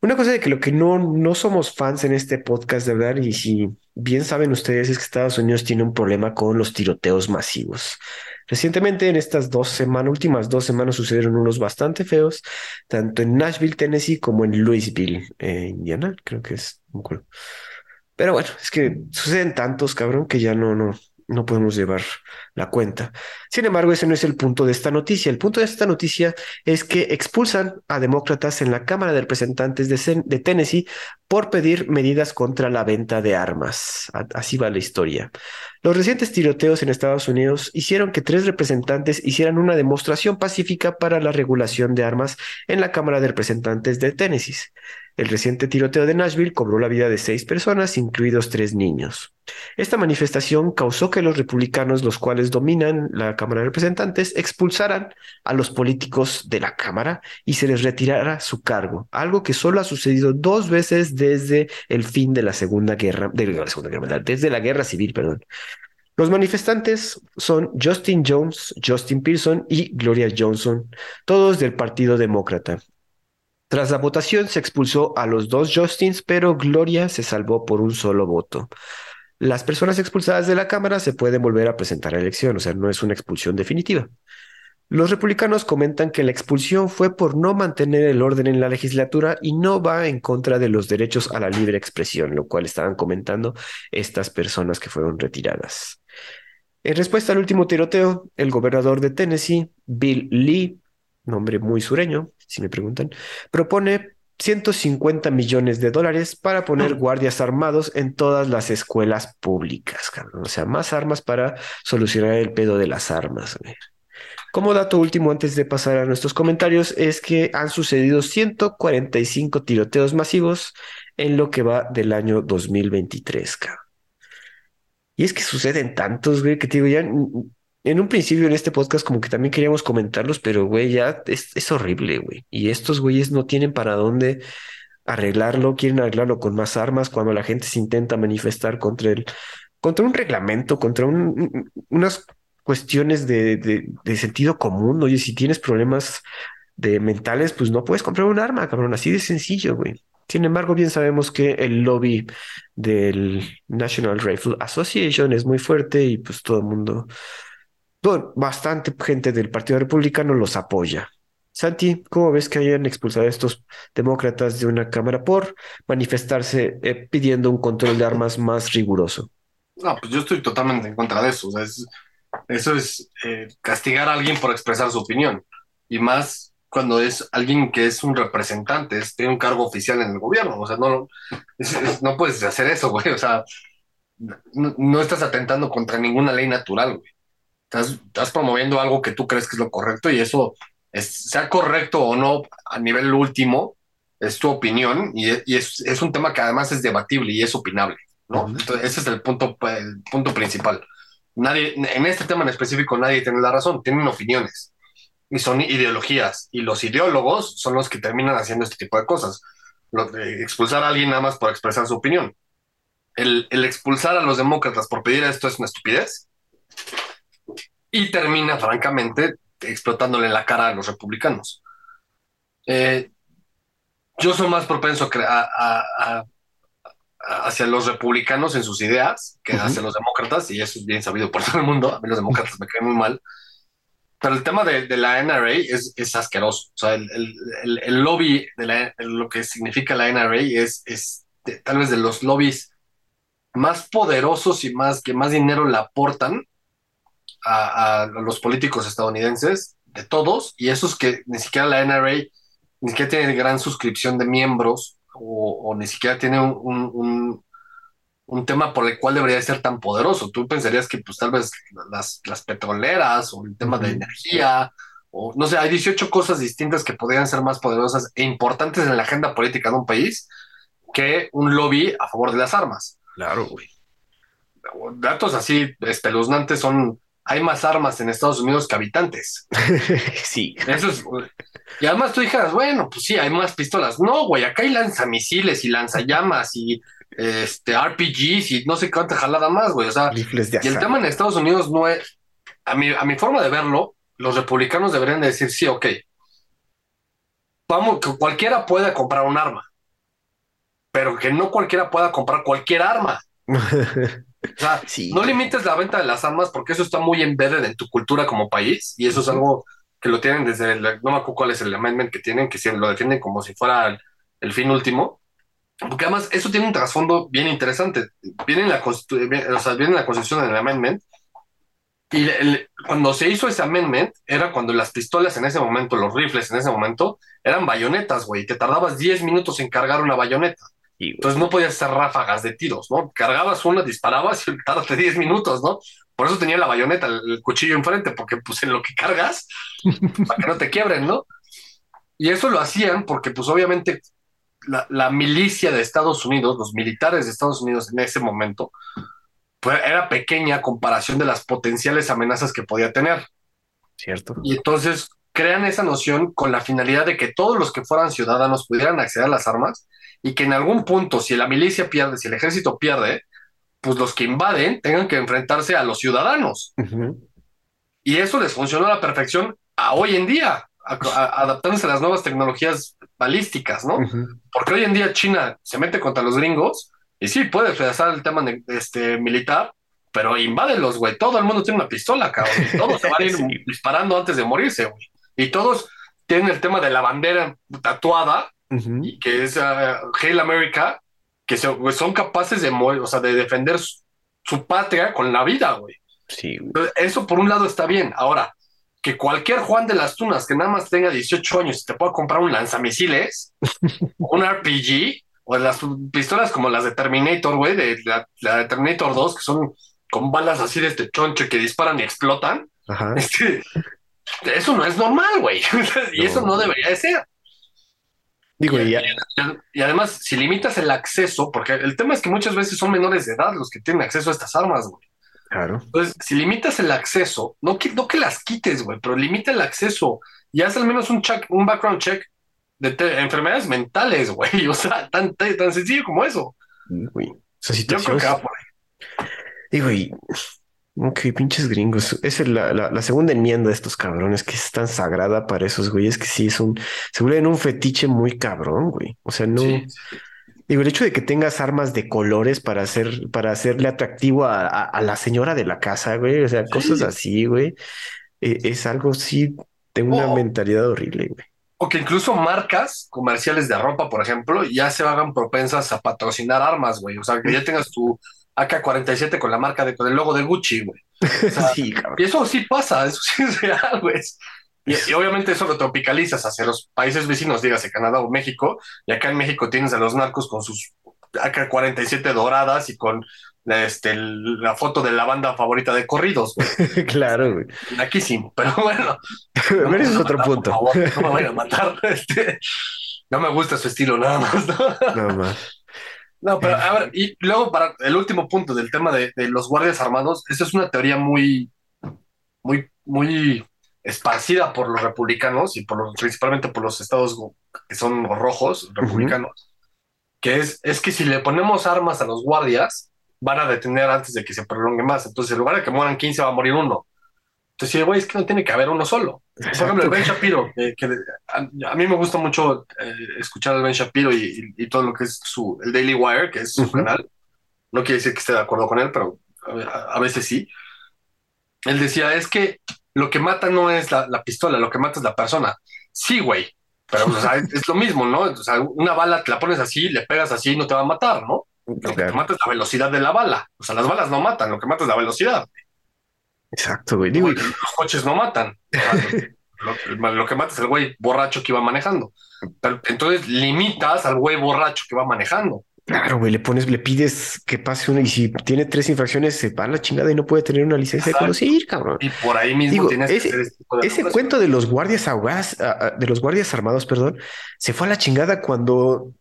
Una cosa de que lo que no, no somos fans en este podcast de verdad, y si bien saben ustedes, es que Estados Unidos tiene un problema con los tiroteos masivos. Recientemente, en estas dos semanas, últimas dos semanas, sucedieron unos bastante feos, tanto en Nashville, Tennessee, como en Louisville, eh, Indiana, creo que es. me acuerdo. Pero bueno, es que suceden tantos, cabrón, que ya no, no, no podemos llevar la cuenta. Sin embargo, ese no es el punto de esta noticia. El punto de esta noticia es que expulsan a demócratas en la Cámara de Representantes de, Tennessee por pedir medidas contra la venta de armas. Así va la historia. Los recientes tiroteos en Estados Unidos hicieron que tres representantes hicieran una demostración pacífica para la regulación de armas en la Cámara de Representantes de Tennessee. El reciente tiroteo de Nashville cobró la vida de seis personas, incluidos tres niños. Esta manifestación causó que los republicanos, los cuales dominan la Cámara de Representantes, expulsaran a los políticos de la Cámara y se les retirara su cargo, algo que solo ha sucedido dos veces desde el fin de la Segunda Guerra, de la Segunda Guerra desde la Guerra Civil, perdón. Los manifestantes son Justin Jones, Justin Pearson y Gloria Johnson, todos del Partido Demócrata. Tras la votación se expulsó a los dos Justins, pero Gloria se salvó por un solo voto. Las personas expulsadas de la Cámara se pueden volver a presentar a elección, o sea, no es una expulsión definitiva. Los republicanos comentan que la expulsión fue por no mantener el orden en la legislatura y no va en contra de los derechos a la libre expresión, lo cual estaban comentando estas personas que fueron retiradas. En respuesta al último tiroteo, el gobernador de Tennessee, Bill Lee, nombre muy sureño, si me preguntan, propone 150 millones de dólares para poner guardias armados en todas las escuelas públicas, cabrón. O sea, más armas para solucionar el pedo de las armas. güey. Como dato último, antes de pasar a nuestros comentarios, es que han sucedido 145 tiroteos masivos en lo que va del año 2023, cabrón. Y es que suceden tantos, güey, que te digo, ya en, un principio en este podcast como que también queríamos comentarlos, pero güey, ya es, es horrible, güey. Y estos güeyes no tienen para dónde arreglarlo, quieren arreglarlo con más armas cuando la gente se intenta manifestar contra el, contra un reglamento, contra un- un- unas cuestiones de, de- de sentido común. Oye, si tienes problemas de mentales, pues no puedes comprar un arma, cabrón, así de sencillo, güey. Sin embargo, bien sabemos que el lobby del National Rifle Association es muy fuerte y pues todo el mundo, bastante gente del Partido Republicano los apoya. Santi, ¿cómo ves que hayan expulsado a estos demócratas de una Cámara por manifestarse eh, pidiendo un control de armas más riguroso? No, pues yo estoy totalmente en contra de eso. eso es eh, castigar a alguien por expresar su opinión. Y más cuando es alguien que es un representante, tiene un cargo oficial en el gobierno. O sea, no, no puedes hacer eso, güey. O sea, no, estás atentando contra ninguna ley natural, güey. Estás, promoviendo algo que tú crees que es lo correcto y eso, es, sea correcto o no a nivel último, es tu opinión y, es, es, un tema que además es debatible y es opinable, ¿no? Entonces, ese es el punto, el punto principal. Nadie, en este tema en específico, nadie tiene la razón, tienen opiniones y son ideologías. Y los ideólogos son los que terminan haciendo este tipo de cosas. expulsar a alguien nada más por expresar su opinión. El, expulsar a los demócratas por pedir esto es una estupidez. Y termina, francamente, explotándole la cara a los republicanos. Eh, yo soy más propenso a, hacia los republicanos en sus ideas que hacia los demócratas, y eso es bien sabido por (laughs) todo el mundo. A mí los demócratas me caen muy mal. Pero el tema de, la NRA es, es, asqueroso. O sea, el, el, lobby de lo que significa la NRA es, es tal vez de los lobbies más poderosos y más que más dinero le aportan a, los políticos estadounidenses, de todos, y esos que ni siquiera la NRA ni siquiera tiene gran suscripción de miembros o, ni siquiera tiene un, un tema por el cual debería ser tan poderoso. Tú pensarías que pues tal vez las, las petroleras o el tema de energía, o no sé, hay 18 cosas distintas que podrían ser más poderosas e importantes en la agenda política de un país que un lobby a favor de las armas. Claro, güey. Datos así espeluznantes son, hay más armas en Estados Unidos que habitantes. (laughs) sí. Eso es... Y además tú dijeras, bueno, pues sí, hay más pistolas. No, güey, acá hay lanzamisiles y lanzallamas y este, RPGs y no sé cuánta jalada más, güey. O sea, y el tema en Estados Unidos no es, a mi, a mi forma de verlo, los republicanos deberían decir, sí, ok, vamos, que cualquiera pueda comprar un arma, pero que no cualquiera pueda comprar cualquier arma. (laughs) o sea, no limites la venta de las armas porque eso está muy embedded en tu cultura como país y eso es algo que lo tienen desde, el, no me acuerdo cuál es el amendment que tienen, que lo defienden como si fuera el fin último porque además eso tiene un trasfondo bien interesante. Viene en la, o sea, viene en la Constitución, en el Amendment, y cuando se hizo ese amendment, era cuando las pistolas en ese momento, los rifles en ese momento, eran bayonetas, güey. Te tardabas 10 minutos en cargar una bayoneta. Entonces no podías hacer ráfagas de tiros, ¿no? Cargabas una, disparabas y tardaste (laughs) 10 minutos, ¿no? Por eso tenía la bayoneta, el, cuchillo enfrente, porque pues en lo que cargas, (laughs) para que no te quiebren, ¿no? Y eso lo hacían porque pues obviamente la, milicia de Estados Unidos, los militares de Estados Unidos en ese momento, pues era pequeña a comparación de las potenciales amenazas que podía tener. Cierto. Y entonces crean esa noción con la finalidad de que todos los que fueran ciudadanos pudieran acceder a las armas y que en algún punto, si la milicia pierde, si el ejército pierde, pues los que invaden tengan que enfrentarse a los ciudadanos. Y eso les funcionó a la perfección a hoy en día adaptándose a las nuevas tecnologías balísticas, ¿no? Porque hoy en día China se mete contra los gringos y sí, puede pedazar el tema este, militar, pero invádelos, güey. Todo el mundo tiene una pistola, cabrón. (laughs) Todos se van a ir disparando antes de morirse, güey. Y todos tienen el tema de la bandera tatuada, y que es uh, Hail America, que son capaces de, o sea, de defender su, patria con la vida, güey. Sí. Eso por un lado está bien. Ahora, que cualquier Juan de las Tunas que nada más tenga 18 años y te pueda comprar un lanzamisiles, (laughs) un RPG, o las pistolas como las de Terminator, güey, de la, de Terminator 2, que son con balas así de este choncho que disparan y explotan. (laughs) Este, eso no es normal, güey. (laughs) y eso no debería de ser. Digo, y, y, además, si limitas el acceso, porque el tema es que muchas veces son menores de edad los que tienen acceso a estas armas, güey. Claro. Entonces, si limitas el acceso, no que, no que las quites, güey, pero limita el acceso y haz al menos un check, un background check de enfermedades mentales, (laughs) güey. O sea, tan, tan, sencillo como eso. Güey. Yo creo que va por ahí. Y Ok, pinches gringos. Esa es la, la, la segunda enmienda de estos cabrones que es tan sagrada para esos güeyes que sí es un, se vuelven un fetiche muy cabrón, güey. O sea, no. Sí. Digo, el hecho de que tengas armas de colores para hacer, para hacerle atractivo a, a- a la señora de la casa, güey. O sea, cosas Sí. así, güey. eh, es algo sí de una Oh. mentalidad horrible, güey. O que incluso marcas comerciales de ropa, por ejemplo, ya se hagan propensas a patrocinar armas, güey. O sea, que ya tengas tu AK-47 con la marca de, con el logo de Gucci, güey. O sea, (laughs) Sí, cabrón. y eso sí pasa, eso sí es real, güey. Y, y obviamente eso lo tropicalizas hacia los países vecinos, dígase Canadá o México, y acá en México tienes a los narcos con sus AK-47 doradas y con este, el- la foto de la banda favorita de corridos, güey. (laughs) Claro, güey. Pero bueno. (laughs) Pero me ese es otro matar, punto. Favor, no me vayan a matar. este, no me gusta su estilo, nada más. ¿no? Nada más. No, pero a ver, y luego para el último punto del tema de, de los guardias armados, esa es una teoría muy, muy, muy esparcida por los republicanos y por los, principalmente por los estados que son rojos, republicanos, que es, es que si le ponemos armas a los guardias, van a detener antes de que se prolongue más. Entonces, en lugar de que mueran 15, va a morir uno. Entonces, güey, es que no tiene que haber uno solo. Por ejemplo, el Ben Shapiro, que, que a, a mí me gusta mucho eh, escuchar al Ben Shapiro y, y- y todo lo que es su, el Daily Wire, que es su canal. No quiere decir que esté de acuerdo con él, pero a, a veces sí. Él decía, es que lo que mata no es la, la pistola, lo que mata es la persona. Sí, güey, pero o sea, (laughs) es, lo mismo, ¿no? O sea, una bala te la pones así, le pegas así y no te va a matar, ¿no? Lo que te mata es la velocidad de la bala. O sea, las balas no matan, lo que mata es la velocidad. Exacto, güey. Digo, los coches no matan. (laughs) Lo, lo que mata es el güey borracho que iba manejando. Entonces limitas al güey borracho que va manejando. claro, güey, le pones, le pides que pase una y si tiene tres infracciones se va a la chingada y no puede tener una licencia de conducir, cabrón. Y por ahí mismo Digo, tienes ese- que hacer este tipo de Ese cuento de los guardias ahogados, ah, ah, de los guardias armados, perdón, se fue a la chingada cuando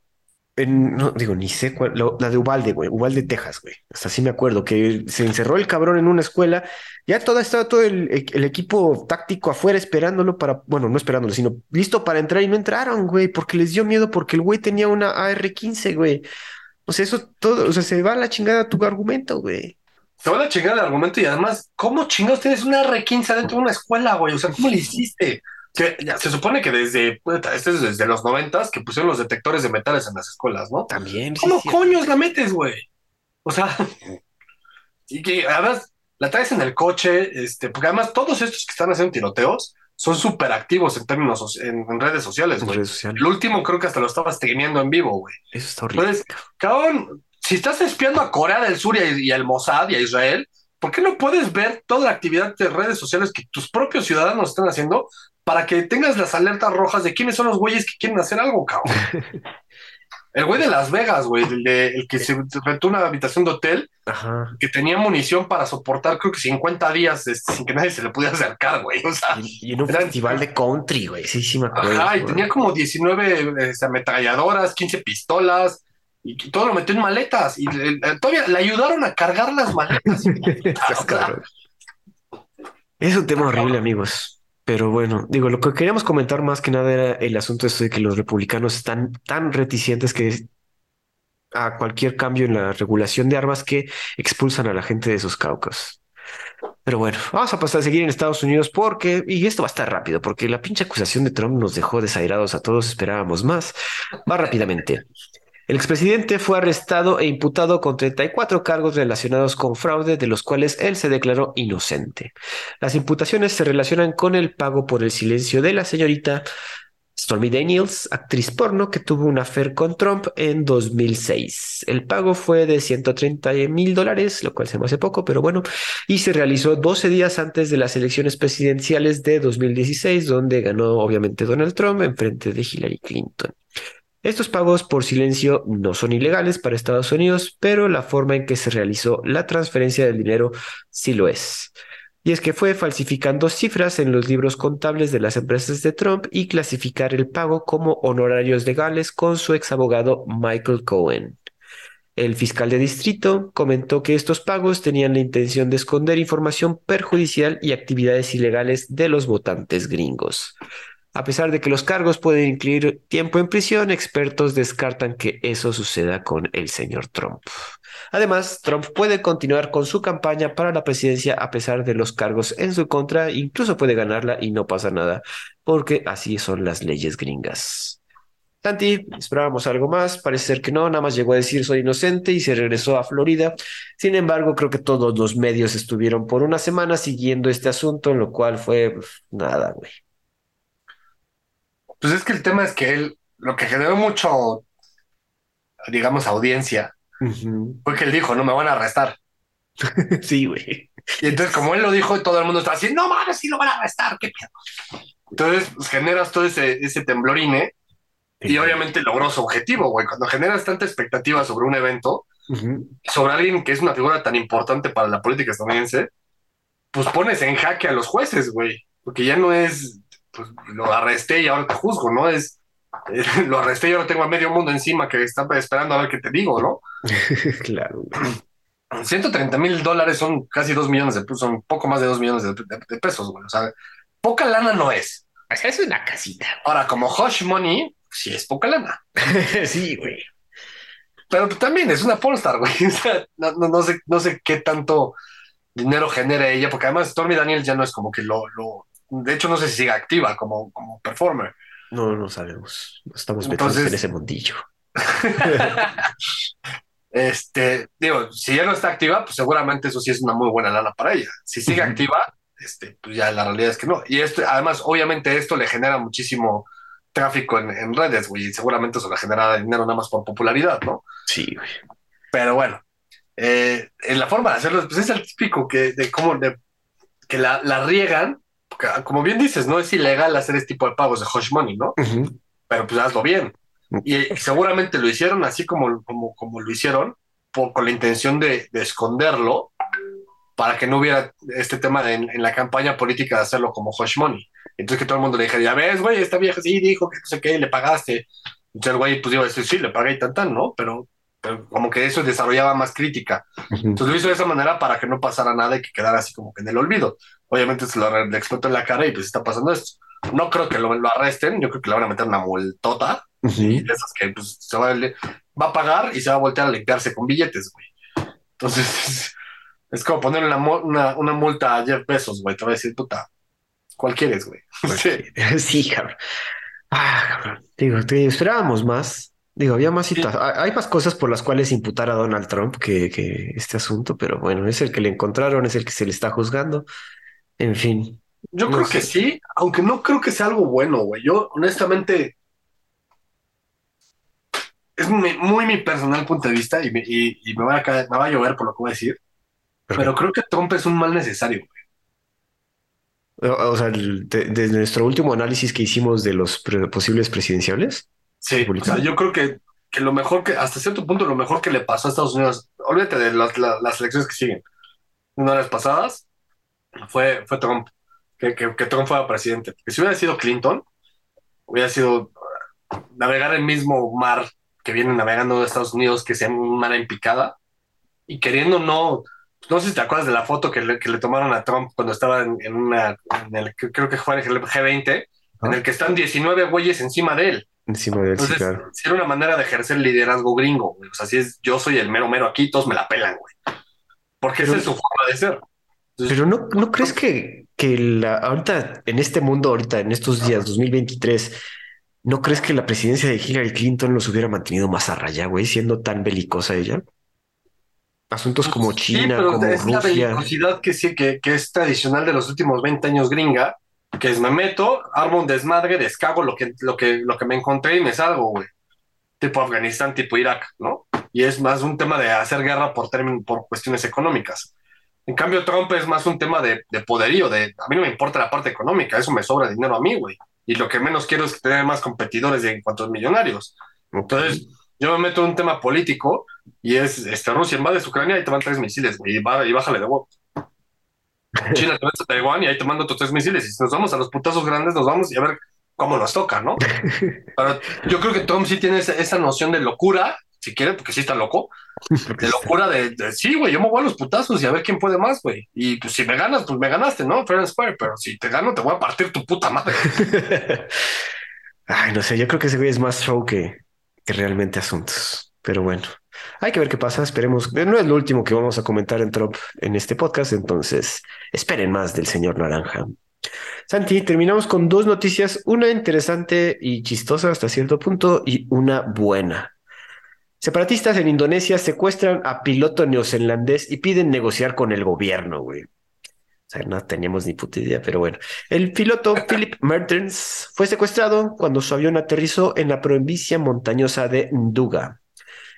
en- no digo ni sé cuál, la de Ubalde, güey, Ubalde, Texas, güey. Hasta así me acuerdo que se encerró el cabrón en una escuela. Ya toda estaba todo el, el equipo táctico afuera esperándolo para, bueno, no esperándolo, sino listo para entrar y no entraron, güey, porque les dio miedo porque el güey tenía una AR-15, güey. O sea, eso todo, o sea, se va a la chingada tu argumento, güey. Se van a chingar el argumento y además, ¿cómo chingados tienes una R15 dentro de una escuela, güey? O sea, ¿cómo le hiciste? Que ya se supone que desde, este es desde los noventas que pusieron los detectores de metales en las escuelas, ¿no? También. ¿Cómo sí. coños la metes, güey? O sea, (laughs) y que además la traes en el coche, este, porque además todos estos que están haciendo tiroteos son súper activos en términos en, en redes sociales, güey. redes sociales. El último creo que hasta lo estaba streameando en vivo, güey. Eso está horrible. Entonces, cabrón, si estás espiando a Corea del Sur y, a- y al Mossad y a Israel, ¿por qué no puedes ver toda la actividad de redes sociales que tus propios ciudadanos están haciendo para que tengas las alertas rojas de quiénes son los güeyes que quieren hacer algo, cabrón? (laughs) El güey de Las Vegas, güey, el, de- el que se rentó una habitación de hotel Ajá. que tenía munición para soportar, creo que 50 días este, sin que nadie se le pudiera acercar, güey. O sea, Y, y en un Eran- festival de country, güey. Sí, sí me acuerdo. Ajá, y güey. tenía como 19 este, ametralladoras, 15 pistolas, y todo lo metió en maletas. Y todavía le ayudaron a cargar las maletas. (laughs) Es un tema horrible, amigos. Pero bueno, digo, lo que queríamos comentar más que nada era el asunto de que los republicanos están tan reticentes que a cualquier cambio en la regulación de armas que expulsan a la gente de sus caucus. Pero bueno, vamos a pasar a seguir en Estados Unidos porque, y esto va a estar rápido, porque la pinche acusación de Trump nos dejó desairados a todos, esperábamos más. Va rápidamente. El expresidente fue arrestado e imputado con 34 cargos relacionados con fraude, de los cuales él se declaró inocente. Las imputaciones se relacionan con el pago por el silencio de la señorita Stormy Daniels, actriz porno que tuvo un affair con Trump en 2006. El pago fue de 130 mil dólares, lo cual se me hace poco, pero bueno, y se realizó 12 días antes de las elecciones presidenciales de 2016, donde ganó obviamente Donald Trump en frente de Hillary Clinton. Estos pagos por silencio no son ilegales para Estados Unidos, pero la forma en que se realizó la transferencia del dinero sí lo es. Y es que fue falsificando cifras en los libros contables de las empresas de Trump y clasificar el pago como honorarios legales con su exabogado Michael Cohen. El fiscal de distrito comentó que estos pagos tenían la intención de esconder información perjudicial y actividades ilegales de los votantes gringos. A pesar de que los cargos pueden incluir tiempo en prisión, expertos descartan que eso suceda con el señor Trump. Además, Trump puede continuar con su campaña para la presidencia a pesar de los cargos en su contra, incluso puede ganarla y no pasa nada, porque así son las leyes gringas. Tanti, esperábamos algo más, parece ser que no, nada más llegó a decir soy inocente y se regresó a Florida. Sin embargo, creo que todos los medios estuvieron por una semana siguiendo este asunto, lo cual fue nada, güey. Pues es que el tema es que él, lo que generó mucho, digamos, audiencia, fue que él dijo, no me van a arrestar. (laughs) sí, güey. Y entonces, como él lo dijo, todo el mundo está así, no mames, sí lo van a arrestar, qué pedo. Entonces, pues, generas todo ese, ese temblorine y obviamente logró su objetivo, güey. Cuando generas tanta expectativa sobre un evento, sobre alguien que es una figura tan importante para la política estadounidense, pues pones en jaque a los jueces, güey. Porque ya no es, pues lo arresté y ahora te juzgo, ¿no? Es, (laughs) lo arresté y ahora tengo a medio mundo encima que está esperando a ver qué te digo, ¿no? (laughs) claro. 130 mil dólares son casi dos millones de pesos, son poco más de dos millones de, pesos, güey. O sea, poca lana no es. O sea, es una casita. Ahora, como hush money, sí es poca lana. (laughs) sí, güey. Pero también es una pornstar, güey. no, no, sé, no sé qué tanto dinero genera ella, porque además Stormy Daniels ya no es como que lo, lo de hecho, no sé si sigue activa como, como performer. No, no sabemos. Estamos metidos en ese mundillo. (laughs) este, digo, si ya no está activa, pues seguramente eso sí es una muy buena lana para ella. Si sigue activa, este, pues ya la realidad es que no. Y esto, además, obviamente, esto le genera muchísimo tráfico en, redes, güey, y seguramente eso le genera dinero nada más por popularidad, ¿no? Sí, güey. Pero bueno, eh, en la forma de hacerlo, pues es el típico que de cómo de, que la, la riegan como bien dices, no es ilegal hacer este tipo de pagos de hush money, ¿no? Pero pues hazlo bien. Y, seguramente lo hicieron así como, como, como lo hicieron, con la intención de, esconderlo para que no hubiera este tema en, la campaña política de hacerlo como hush money. Entonces que todo el mundo le dijera, ya ves, güey, esta vieja sí dijo que no sé qué, le pagaste. Entonces el güey pues iba a decir, sí, le pagué y tan tan, ¿no? Pero, como que eso desarrollaba más crítica. Entonces lo hizo de esa manera para que no pasara nada y que quedara así como que en el olvido obviamente se lo le explotó en la cara y pues está pasando esto. No creo que lo, arresten, yo creo que le van a meter una multota y de esas que pues, se va a, va a pagar y se va a voltear a limpiarse con billetes, güey. Entonces (laughs) es, como ponerle una, una, multa a Jeff Bezos, güey. Te va a decir, puta, ¿cuál quieres, güey? (laughs) Sí. (laughs) sí, cabrón. Ah, cabrón. Digo, esperábamos más. Digo, había más situaciones. Hay más cosas por las cuales imputar a Donald Trump que, que, este asunto, pero bueno, es el que le encontraron, es el que se le está juzgando. En fin. Yo creo que sí, aunque no creo que sea algo bueno, güey. Yo, honestamente, es muy, mi personal punto de vista y me, y, me, va a me va a llover por lo que voy a decir, pero creo que Trump es un mal necesario, güey. O, sea, desde nuestro último análisis que hicimos de los posibles presidenciales. Sí, o sea, yo creo que, que, lo mejor que, hasta cierto punto, lo mejor que le pasó a Estados Unidos, olvídate de las, las elecciones que siguen, una de las pasadas, fue, fue Trump, que, que, Trump fuera presidente. Porque si hubiera sido Clinton, hubiera sido uh, navegar el mismo mar que viene navegando de Estados Unidos, que sea un mar en picada, y queriendo no, no sé si te acuerdas de la foto que le, que le tomaron a Trump cuando estaba en, una, en el, creo que fue el G20, en el que están 19 güeyes encima de él. Encima de él, Entonces, sí, era una manera de ejercer liderazgo gringo, O sea, si es yo soy el mero mero aquí, todos me la pelan, güey. Porque esa es su forma de ser. Pero no, ¿no crees que, que la, ahorita, en este mundo, ahorita, en estos días, 2023, ¿no crees que la presidencia de Hillary Clinton los hubiera mantenido más a raya, güey, siendo tan belicosa ella? Asuntos como pues China, como es la belicosidad que sí, que, que, es tradicional de los últimos 20 años gringa, que es me meto, armo un desmadre, descago lo que, lo que, lo que me encontré y me salgo, güey. Tipo Afganistán, tipo Irak, ¿no? Y es más un tema de hacer guerra por, por cuestiones económicas. En cambio, Trump es más un tema de, poderío, de a mí no me importa la parte económica, eso me sobra dinero a mí, güey. Y lo que menos quiero es tener más competidores en cuanto a millonarios. Entonces, yo me meto en un tema político y es, este, Rusia invade Ucrania y te van tres misiles, güey, y, bájale de huevo. (laughs) China te a Taiwán y ahí te mando otros tres misiles. Y si nos vamos a los putazos grandes, nos vamos y a ver cómo nos toca, ¿no? (laughs) Pero yo creo que Trump sí tiene esa, esa noción de locura si quiere, porque sí está loco. (laughs) De locura de, sí, güey, yo me voy a los putazos y a ver quién puede más, güey. Y pues si me ganas, pues me ganaste, ¿no? Fair and square, pero si te gano, te voy a partir tu puta madre. Ay, no sé, yo creo que ese güey es más show que, que realmente asuntos. Pero bueno, hay que ver qué pasa. Esperemos. No es lo último que vamos a comentar en Trump en este podcast, entonces esperen más del señor Naranja. Santi, terminamos con dos noticias, una interesante y chistosa hasta cierto punto y una buena. Separatistas en Indonesia secuestran a piloto neozelandés y piden negociar con el gobierno, güey. O sea, no teníamos ni puta idea, pero bueno. El piloto (laughs) Philip Mertens fue secuestrado cuando su avión aterrizó en la provincia montañosa de Nduga.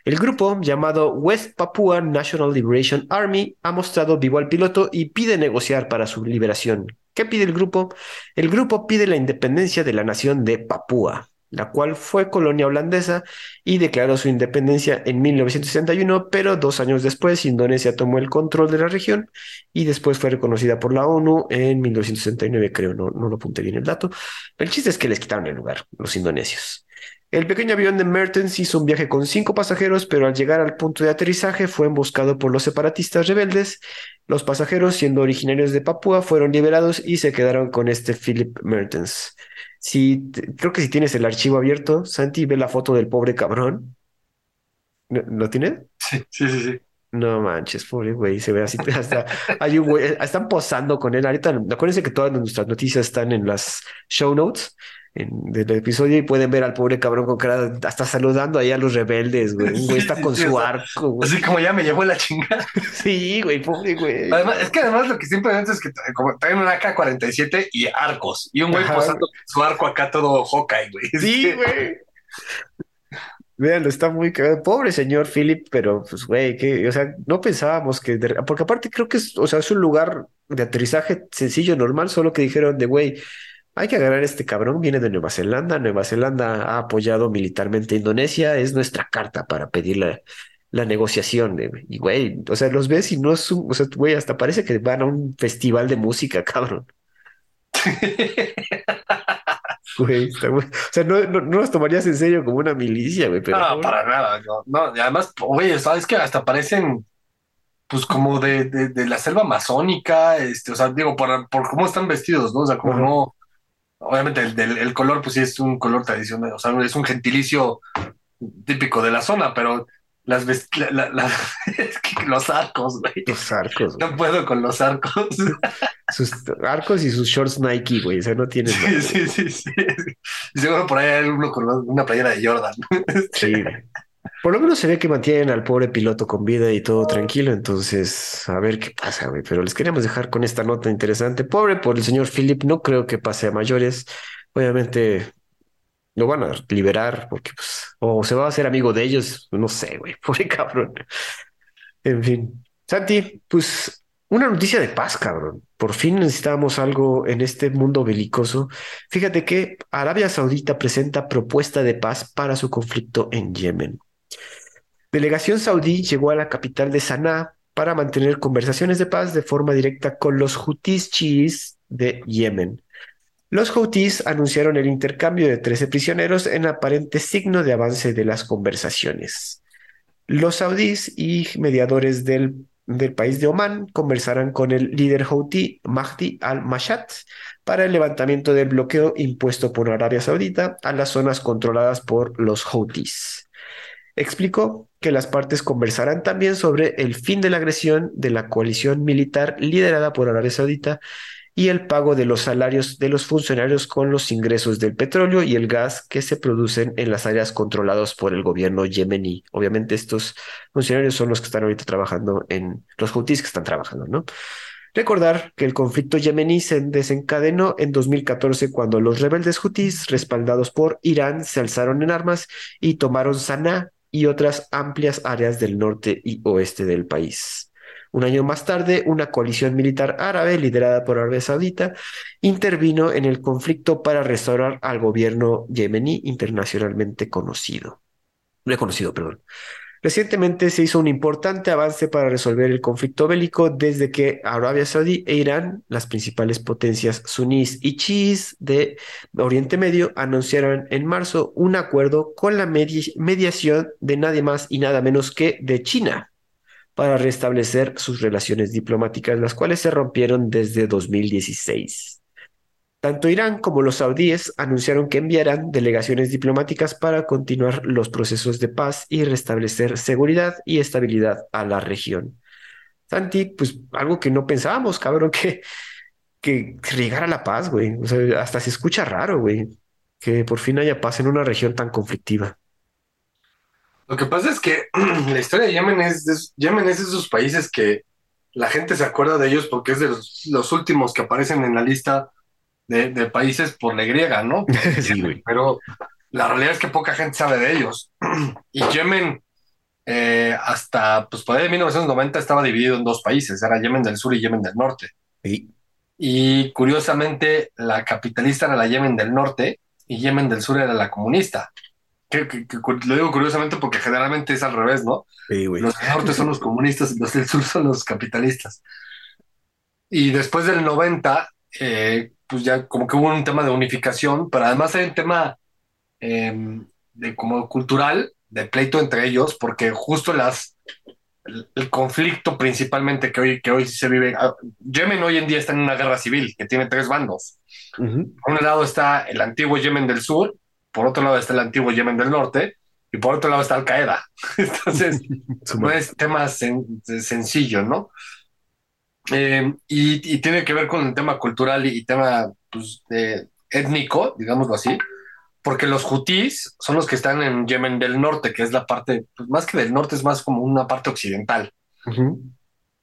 El grupo, llamado West Papua National Liberation Army, ha mostrado vivo al piloto y pide negociar para su liberación. ¿Qué pide el grupo? El grupo pide la independencia de la nación de Papúa la cual fue colonia holandesa y declaró su independencia en 1961, pero dos años después Indonesia tomó el control de la región y después fue reconocida por la ONU en 1969, creo, no, no lo apunté bien el dato. El chiste es que les quitaron el lugar, los indonesios. El pequeño avión de Mertens hizo un viaje con cinco pasajeros, pero al llegar al punto de aterrizaje fue emboscado por los separatistas rebeldes. Los pasajeros, siendo originarios de Papúa, fueron liberados y se quedaron con este Philip Mertens. Si, creo que si tienes el archivo abierto, Santi, ve la foto del pobre cabrón. ¿Lo tienes? Sí, sí, sí, sí. No manches, pobre güey, se ve así. (laughs) Hasta hay un güey, están posando con él. Ahorita, acuérdense que todas nuestras noticias están en las show notes del episodio y pueden ver al pobre cabrón con cara, hasta saludando ahí a los rebeldes, güey. Un güey está con su arco, güey. Así como ya me llevó la chingada. (laughs) Sí, güey, pobre güey. Además, es que además lo que simplemente es que como traen una AK-47 y arcos. Y un güey posando su arco acá todo Hawkeye, güey. (laughs) Sí, güey. Vean, está muy cagado. Pobre señor Philip, pero pues, güey, que, o sea, no pensábamos que, porque aparte creo que es, o sea, es un lugar de aterrizaje sencillo, normal, solo que dijeron de, güey, hay que agarrar a este cabrón, viene de Nueva Zelanda, Nueva Zelanda ha apoyado militarmente a Indonesia, es nuestra carta para pedir la, negociación. y güey, o sea, los ves y no es un, o sea, güey, hasta parece que van a un festival de música, (laughs) cabrón. (laughs) Güey, o sea, no, no, los tomarías en serio como una milicia, güey. Pero, no, para nada. No, no, y además, oye, sabes que hasta parecen, pues, como de, de, la selva amazónica, este, o sea, digo, por, por cómo están vestidos, ¿no? O sea, como no, obviamente el, el, color, pues sí es un color tradicional, o sea, es un gentilicio típico de la zona, pero las (laughs) los arcos, güey. Los arcos. No puedo con los arcos. (laughs) Sus arcos y sus shorts Nike, güey. O sea, no tienen. Sí, sí, sí, sí. Y seguro por ahí hay uno con una playera de Jordan. (laughs) Sí. Por lo menos se ve que mantienen al pobre piloto con vida y todo tranquilo. Entonces, a ver qué pasa, güey. Pero les queríamos dejar con esta nota interesante. Pobre por el señor Philip, no creo que pase a mayores. Obviamente lo van a liberar porque, pues, o se va a hacer amigo de ellos. No sé, güey. (laughs) Pobre cabrón. En fin. Santi, pues una noticia de paz, cabrón. Por fin necesitamos algo en este mundo belicoso. Fíjate que Arabia Saudita presenta propuesta de paz para su conflicto en Yemen. Delegación saudí llegó a la capital de Sanaa para mantener conversaciones de paz de forma directa con los hutis chiíes de Yemen. Los Houthis anunciaron el intercambio de 13 prisioneros en aparente signo de avance de las conversaciones. Los saudíes y mediadores del, país de Omán conversarán con el líder Houthi Mahdi al-Mashat para el levantamiento del bloqueo impuesto por Arabia Saudita a las zonas controladas por los Houthis. Explicó que las partes conversarán también sobre el fin de la agresión de la coalición militar liderada por Arabia Saudita y el pago de los salarios de los funcionarios con los ingresos del petróleo y el gas que se producen en las áreas controladas por el gobierno yemení. Obviamente estos funcionarios son los que están ahorita trabajando en los houthis que están trabajando, ¿no? Recordar que el conflicto yemení se desencadenó en 2014 cuando los rebeldes houthis, respaldados por Irán, se alzaron en armas y tomaron Sanaa y otras amplias áreas del norte y oeste del país. Un año más tarde, una coalición militar árabe liderada por Arabia Saudita intervino en el conflicto para restaurar al gobierno yemení internacionalmente conocido. Reconocido, perdón. Recientemente se hizo un importante avance para resolver el conflicto bélico desde que Arabia Saudí e Irán, las principales potencias sunís y chiíes de Oriente Medio, anunciaron en marzo un acuerdo con la mediación de nadie más y nada menos que de China para restablecer sus relaciones diplomáticas, las cuales se rompieron desde 2016. Tanto Irán como los saudíes anunciaron que enviarán delegaciones diplomáticas para continuar los procesos de paz y restablecer seguridad y estabilidad a la región. Santi, pues algo que no pensábamos, cabrón, que, que llegara la paz, güey. O sea, hasta se escucha raro, güey, que por fin haya paz en una región tan conflictiva. Lo que pasa es que (clears throat) la historia de Yemen es de, Yemen es de esos países que la gente se acuerda de ellos porque es de los últimos que aparecen en la lista de, países por la griega, ¿no? (laughs) sí, güey. Pero la realidad es que poca gente sabe de ellos. (clears throat) Y Yemen, eh, hasta pues por ahí de 1990 estaba dividido en dos países, era Yemen del Sur y Yemen del Norte. Sí. Y curiosamente, la capitalista era la Yemen del Norte y Yemen del Sur era la comunista. Que, lo digo curiosamente porque generalmente es al revés, ¿no? Sí, güey. Los del norte son los comunistas y los del sur son los capitalistas. Y después del 90, eh, pues ya como que hubo un tema de unificación, pero además hay un tema em, de como cultural, de pleito entre ellos, porque justo las el, conflicto principalmente que hoy, que hoy se vive, ah, Yemen hoy en día está en una guerra civil que tiene tres bandos. Por un lado está el antiguo Yemen del sur, por otro lado está el antiguo Yemen del norte, y por otro lado está Al Qaeda. (laughs) Entonces, (laughs) no es tema sencillo, ¿no? Eh, y, tiene que ver con el tema cultural y, tema pues, étnico, digámoslo así, porque los hutíes son los que están en Yemen del norte, que es la parte, pues, más que del norte, es más como una parte occidental.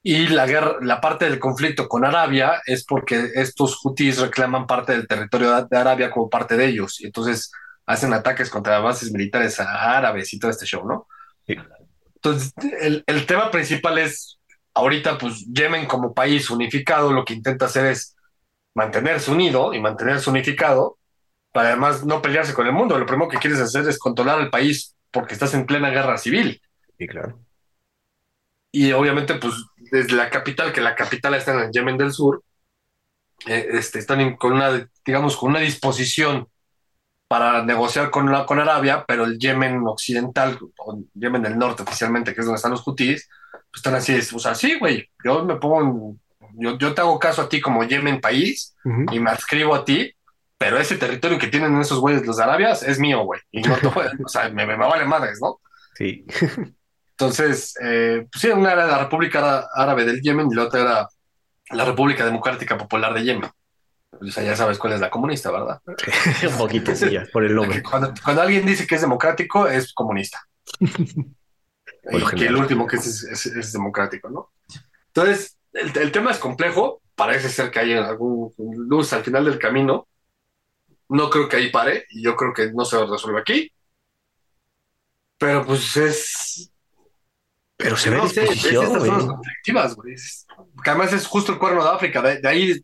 Y la guerra, la parte del conflicto con Arabia es porque estos hutíes reclaman parte del territorio de Arabia como parte de ellos, y entonces hacen ataques contra bases militares árabes y todo este show, ¿no? Entonces, el, el tema principal es ahorita pues Yemen como país unificado lo que intenta hacer es mantenerse unido y mantenerse unificado para además no pelearse con el mundo. Lo primero que quieres hacer es controlar el país porque estás en plena guerra civil. Sí, claro. Y obviamente pues desde la capital, que la capital está en Yemen del Sur, eh, este, están con una, digamos, con una disposición para negociar con, la, con Arabia, pero el Yemen occidental, o Yemen del norte oficialmente, que es donde están los hutíes, pues están así, o sea, sí, güey, yo me pongo, yo, yo te hago caso a ti como Yemen país y me adscribo a ti, pero ese territorio que tienen esos güeyes los Arabias es mío, güey, y no te o sea, me, me, vale madres, ¿no? Sí. (laughs) Entonces, eh, pues sí, una era la República Árabe del Yemen y la otra era la República Democrática Popular de Yemen. O sea, ya sabes cuál es la comunista, ¿verdad? (laughs) Un poquito, sí, ya, por el (laughs) nombre. Cuando, cuando, alguien dice que es democrático, es comunista. (laughs) y que el último que es, es, democrático, ¿no? Entonces, el, el, tema es complejo, parece ser que hay algún luz al final del camino, no creo que ahí pare, y yo creo que no se resuelve aquí, pero pues es... Pero se ve no, disposición, güey. güey. Que además es justo el cuerno de África, de, ahí,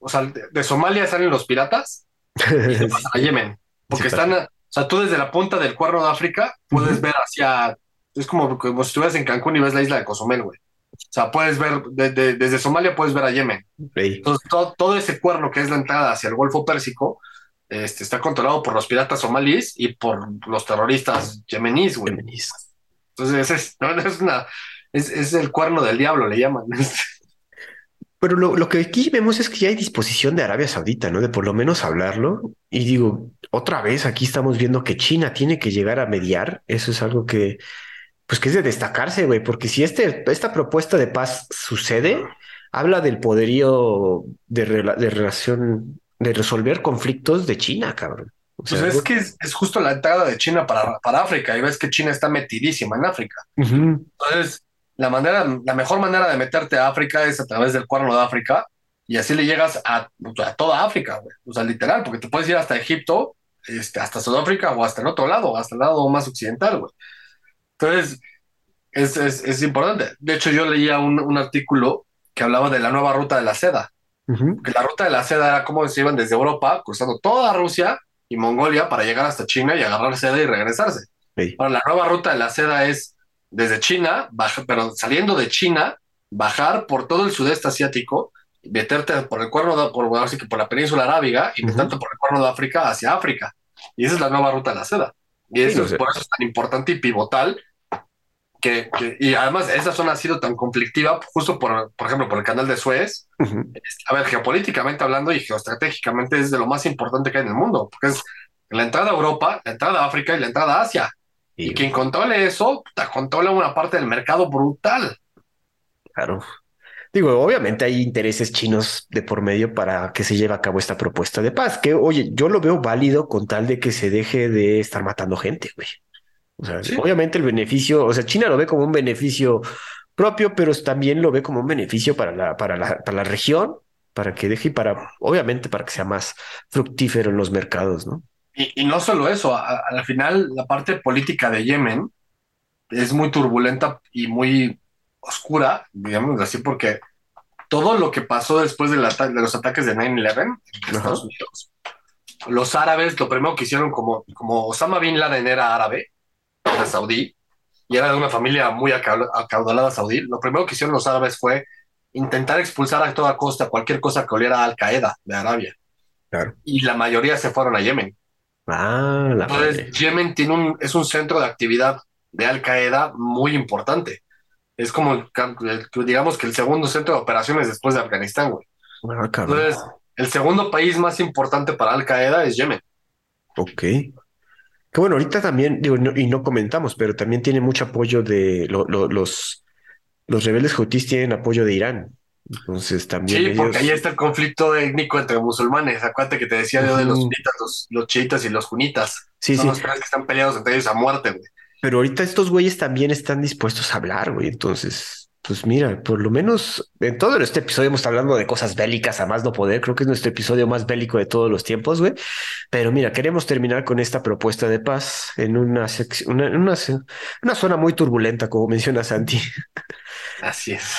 o sea, de, Somalia salen los piratas y a (laughs) Yemen, porque están, o sea, tú desde la punta del cuerno de África puedes ver hacia es como, como si estuvieras en Cancún y ves la isla de Cozumel, güey. O sea, puedes ver, desde Somalia puedes ver a Yemen. Entonces, todo, ese cuerno que es la entrada hacia el Golfo Pérsico este, está controlado por los piratas somalíes y por los terroristas yemeníes, güey. Entonces, es, (laughs) es, una, es, el cuerno del diablo, le llaman. (laughs) Pero lo, lo, que aquí vemos es que ya hay disposición de Arabia Saudita, ¿no? De por lo menos hablarlo. Y digo, otra vez aquí estamos viendo que China tiene que llegar a mediar. Eso es algo que pues que es de destacarse, güey, porque si este, esta propuesta de paz sucede, habla del poderío de, de relación, de resolver conflictos de China, cabrón. pues es que es, justo la entrada de China para, para África y ves que China está metidísima en África. Entonces, la manera, la mejor manera de meterte a África es a través del cuerno de África y así le llegas a, a toda África, güey. O sea, literal, porque te puedes ir hasta Egipto, este, hasta Sudáfrica o hasta el otro lado, hasta el lado más occidental, güey. Entonces, es, es, es importante. De hecho, yo leía un, un, artículo que hablaba de la nueva ruta de la seda. Que la ruta de la seda era cómo se iban desde Europa, cruzando toda Rusia y Mongolia para llegar hasta China y agarrar seda y regresarse. Ahora, la nueva ruta de la seda es desde China, baja, pero saliendo de China, bajar por todo el sudeste asiático, meterte por el cuerno de, por, así que por la península arábiga y meterte por el cuerno de África hacia África. Y esa es la nueva ruta de la seda. Y eso, por eso es tan importante y pivotal que, y además esa zona ha sido tan conflictiva justo por, por ejemplo, por el canal de Suez. A ver, geopolíticamente hablando y geoestratégicamente es de lo más importante que hay en el mundo, porque es la entrada a Europa, la entrada a África y la entrada a Asia. Y, quien controle eso, controla una parte del mercado brutal. Claro. Digo, obviamente hay intereses chinos de por medio para que se lleve a cabo esta propuesta de paz, que oye, yo lo veo válido con tal de que se deje de estar matando gente, güey. O sea, obviamente el beneficio, o sea, China lo ve como un beneficio propio, pero también lo ve como un beneficio para la, para la, para la región, para que deje y para, obviamente, para que sea más fructífero en los mercados, ¿no? Y, no solo eso, al final la parte política de Yemen es muy turbulenta y muy oscura, digamos así, porque todo lo que pasó después de, de los ataques de 9-11 en Estados Unidos, los árabes lo primero que hicieron, como, como Osama Bin Laden era árabe, de saudí, y era de una familia muy acaudalada saudí, lo primero que hicieron los árabes fue intentar expulsar a toda costa cualquier cosa que oliera a Al Qaeda de Arabia. Y la mayoría se fueron a Yemen. Ah, la Entonces, Yemen tiene un, es un centro de actividad de Al Qaeda muy importante. Es como, digamos que el segundo centro de operaciones después de Afganistán, güey. Ah, Entonces, el segundo país más importante para Al Qaeda es Yemen. Ok. Que bueno, ahorita también, digo, y no comentamos, pero también tiene mucho apoyo de los, los rebeldes hutíes tienen apoyo de Irán. Entonces también. Sí, porque ahí está el conflicto étnico entre musulmanes. Acuérdate que te decía yo de los sunitas, los, chiitas y los junitas. Sí, Son los tres que están peleados entre ellos a muerte, güey. Pero ahorita estos güeyes también están dispuestos a hablar, güey. Entonces, pues mira, por lo menos en todo este episodio hemos estado hablando de cosas bélicas a más no poder. Creo que es nuestro episodio más bélico de todos los tiempos, güey. Pero mira, queremos terminar con esta propuesta de paz en una, una, una, una zona muy turbulenta, como menciona Santi. Así es.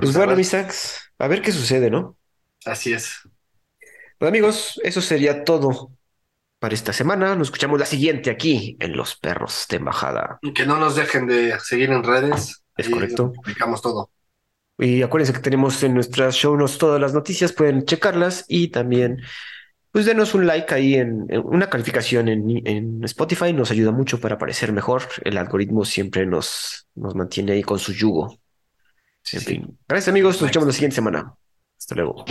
Pues bueno, mis a ver qué sucede, ¿no? Así es. Pues amigos, eso sería todo para esta semana. Nos escuchamos la siguiente aquí en Los Perros de Embajada. Y que no nos dejen de seguir en redes. Es correcto. Publicamos todo. Y acuérdense que tenemos en nuestras show notes todas las noticias, pueden checarlas y también pues denos un like ahí en, una calificación en, en, Spotify, nos ayuda mucho para aparecer mejor. El algoritmo siempre nos, nos mantiene ahí con su yugo. En fin. Gracias amigos, nos vemos la siguiente semana. Hasta luego.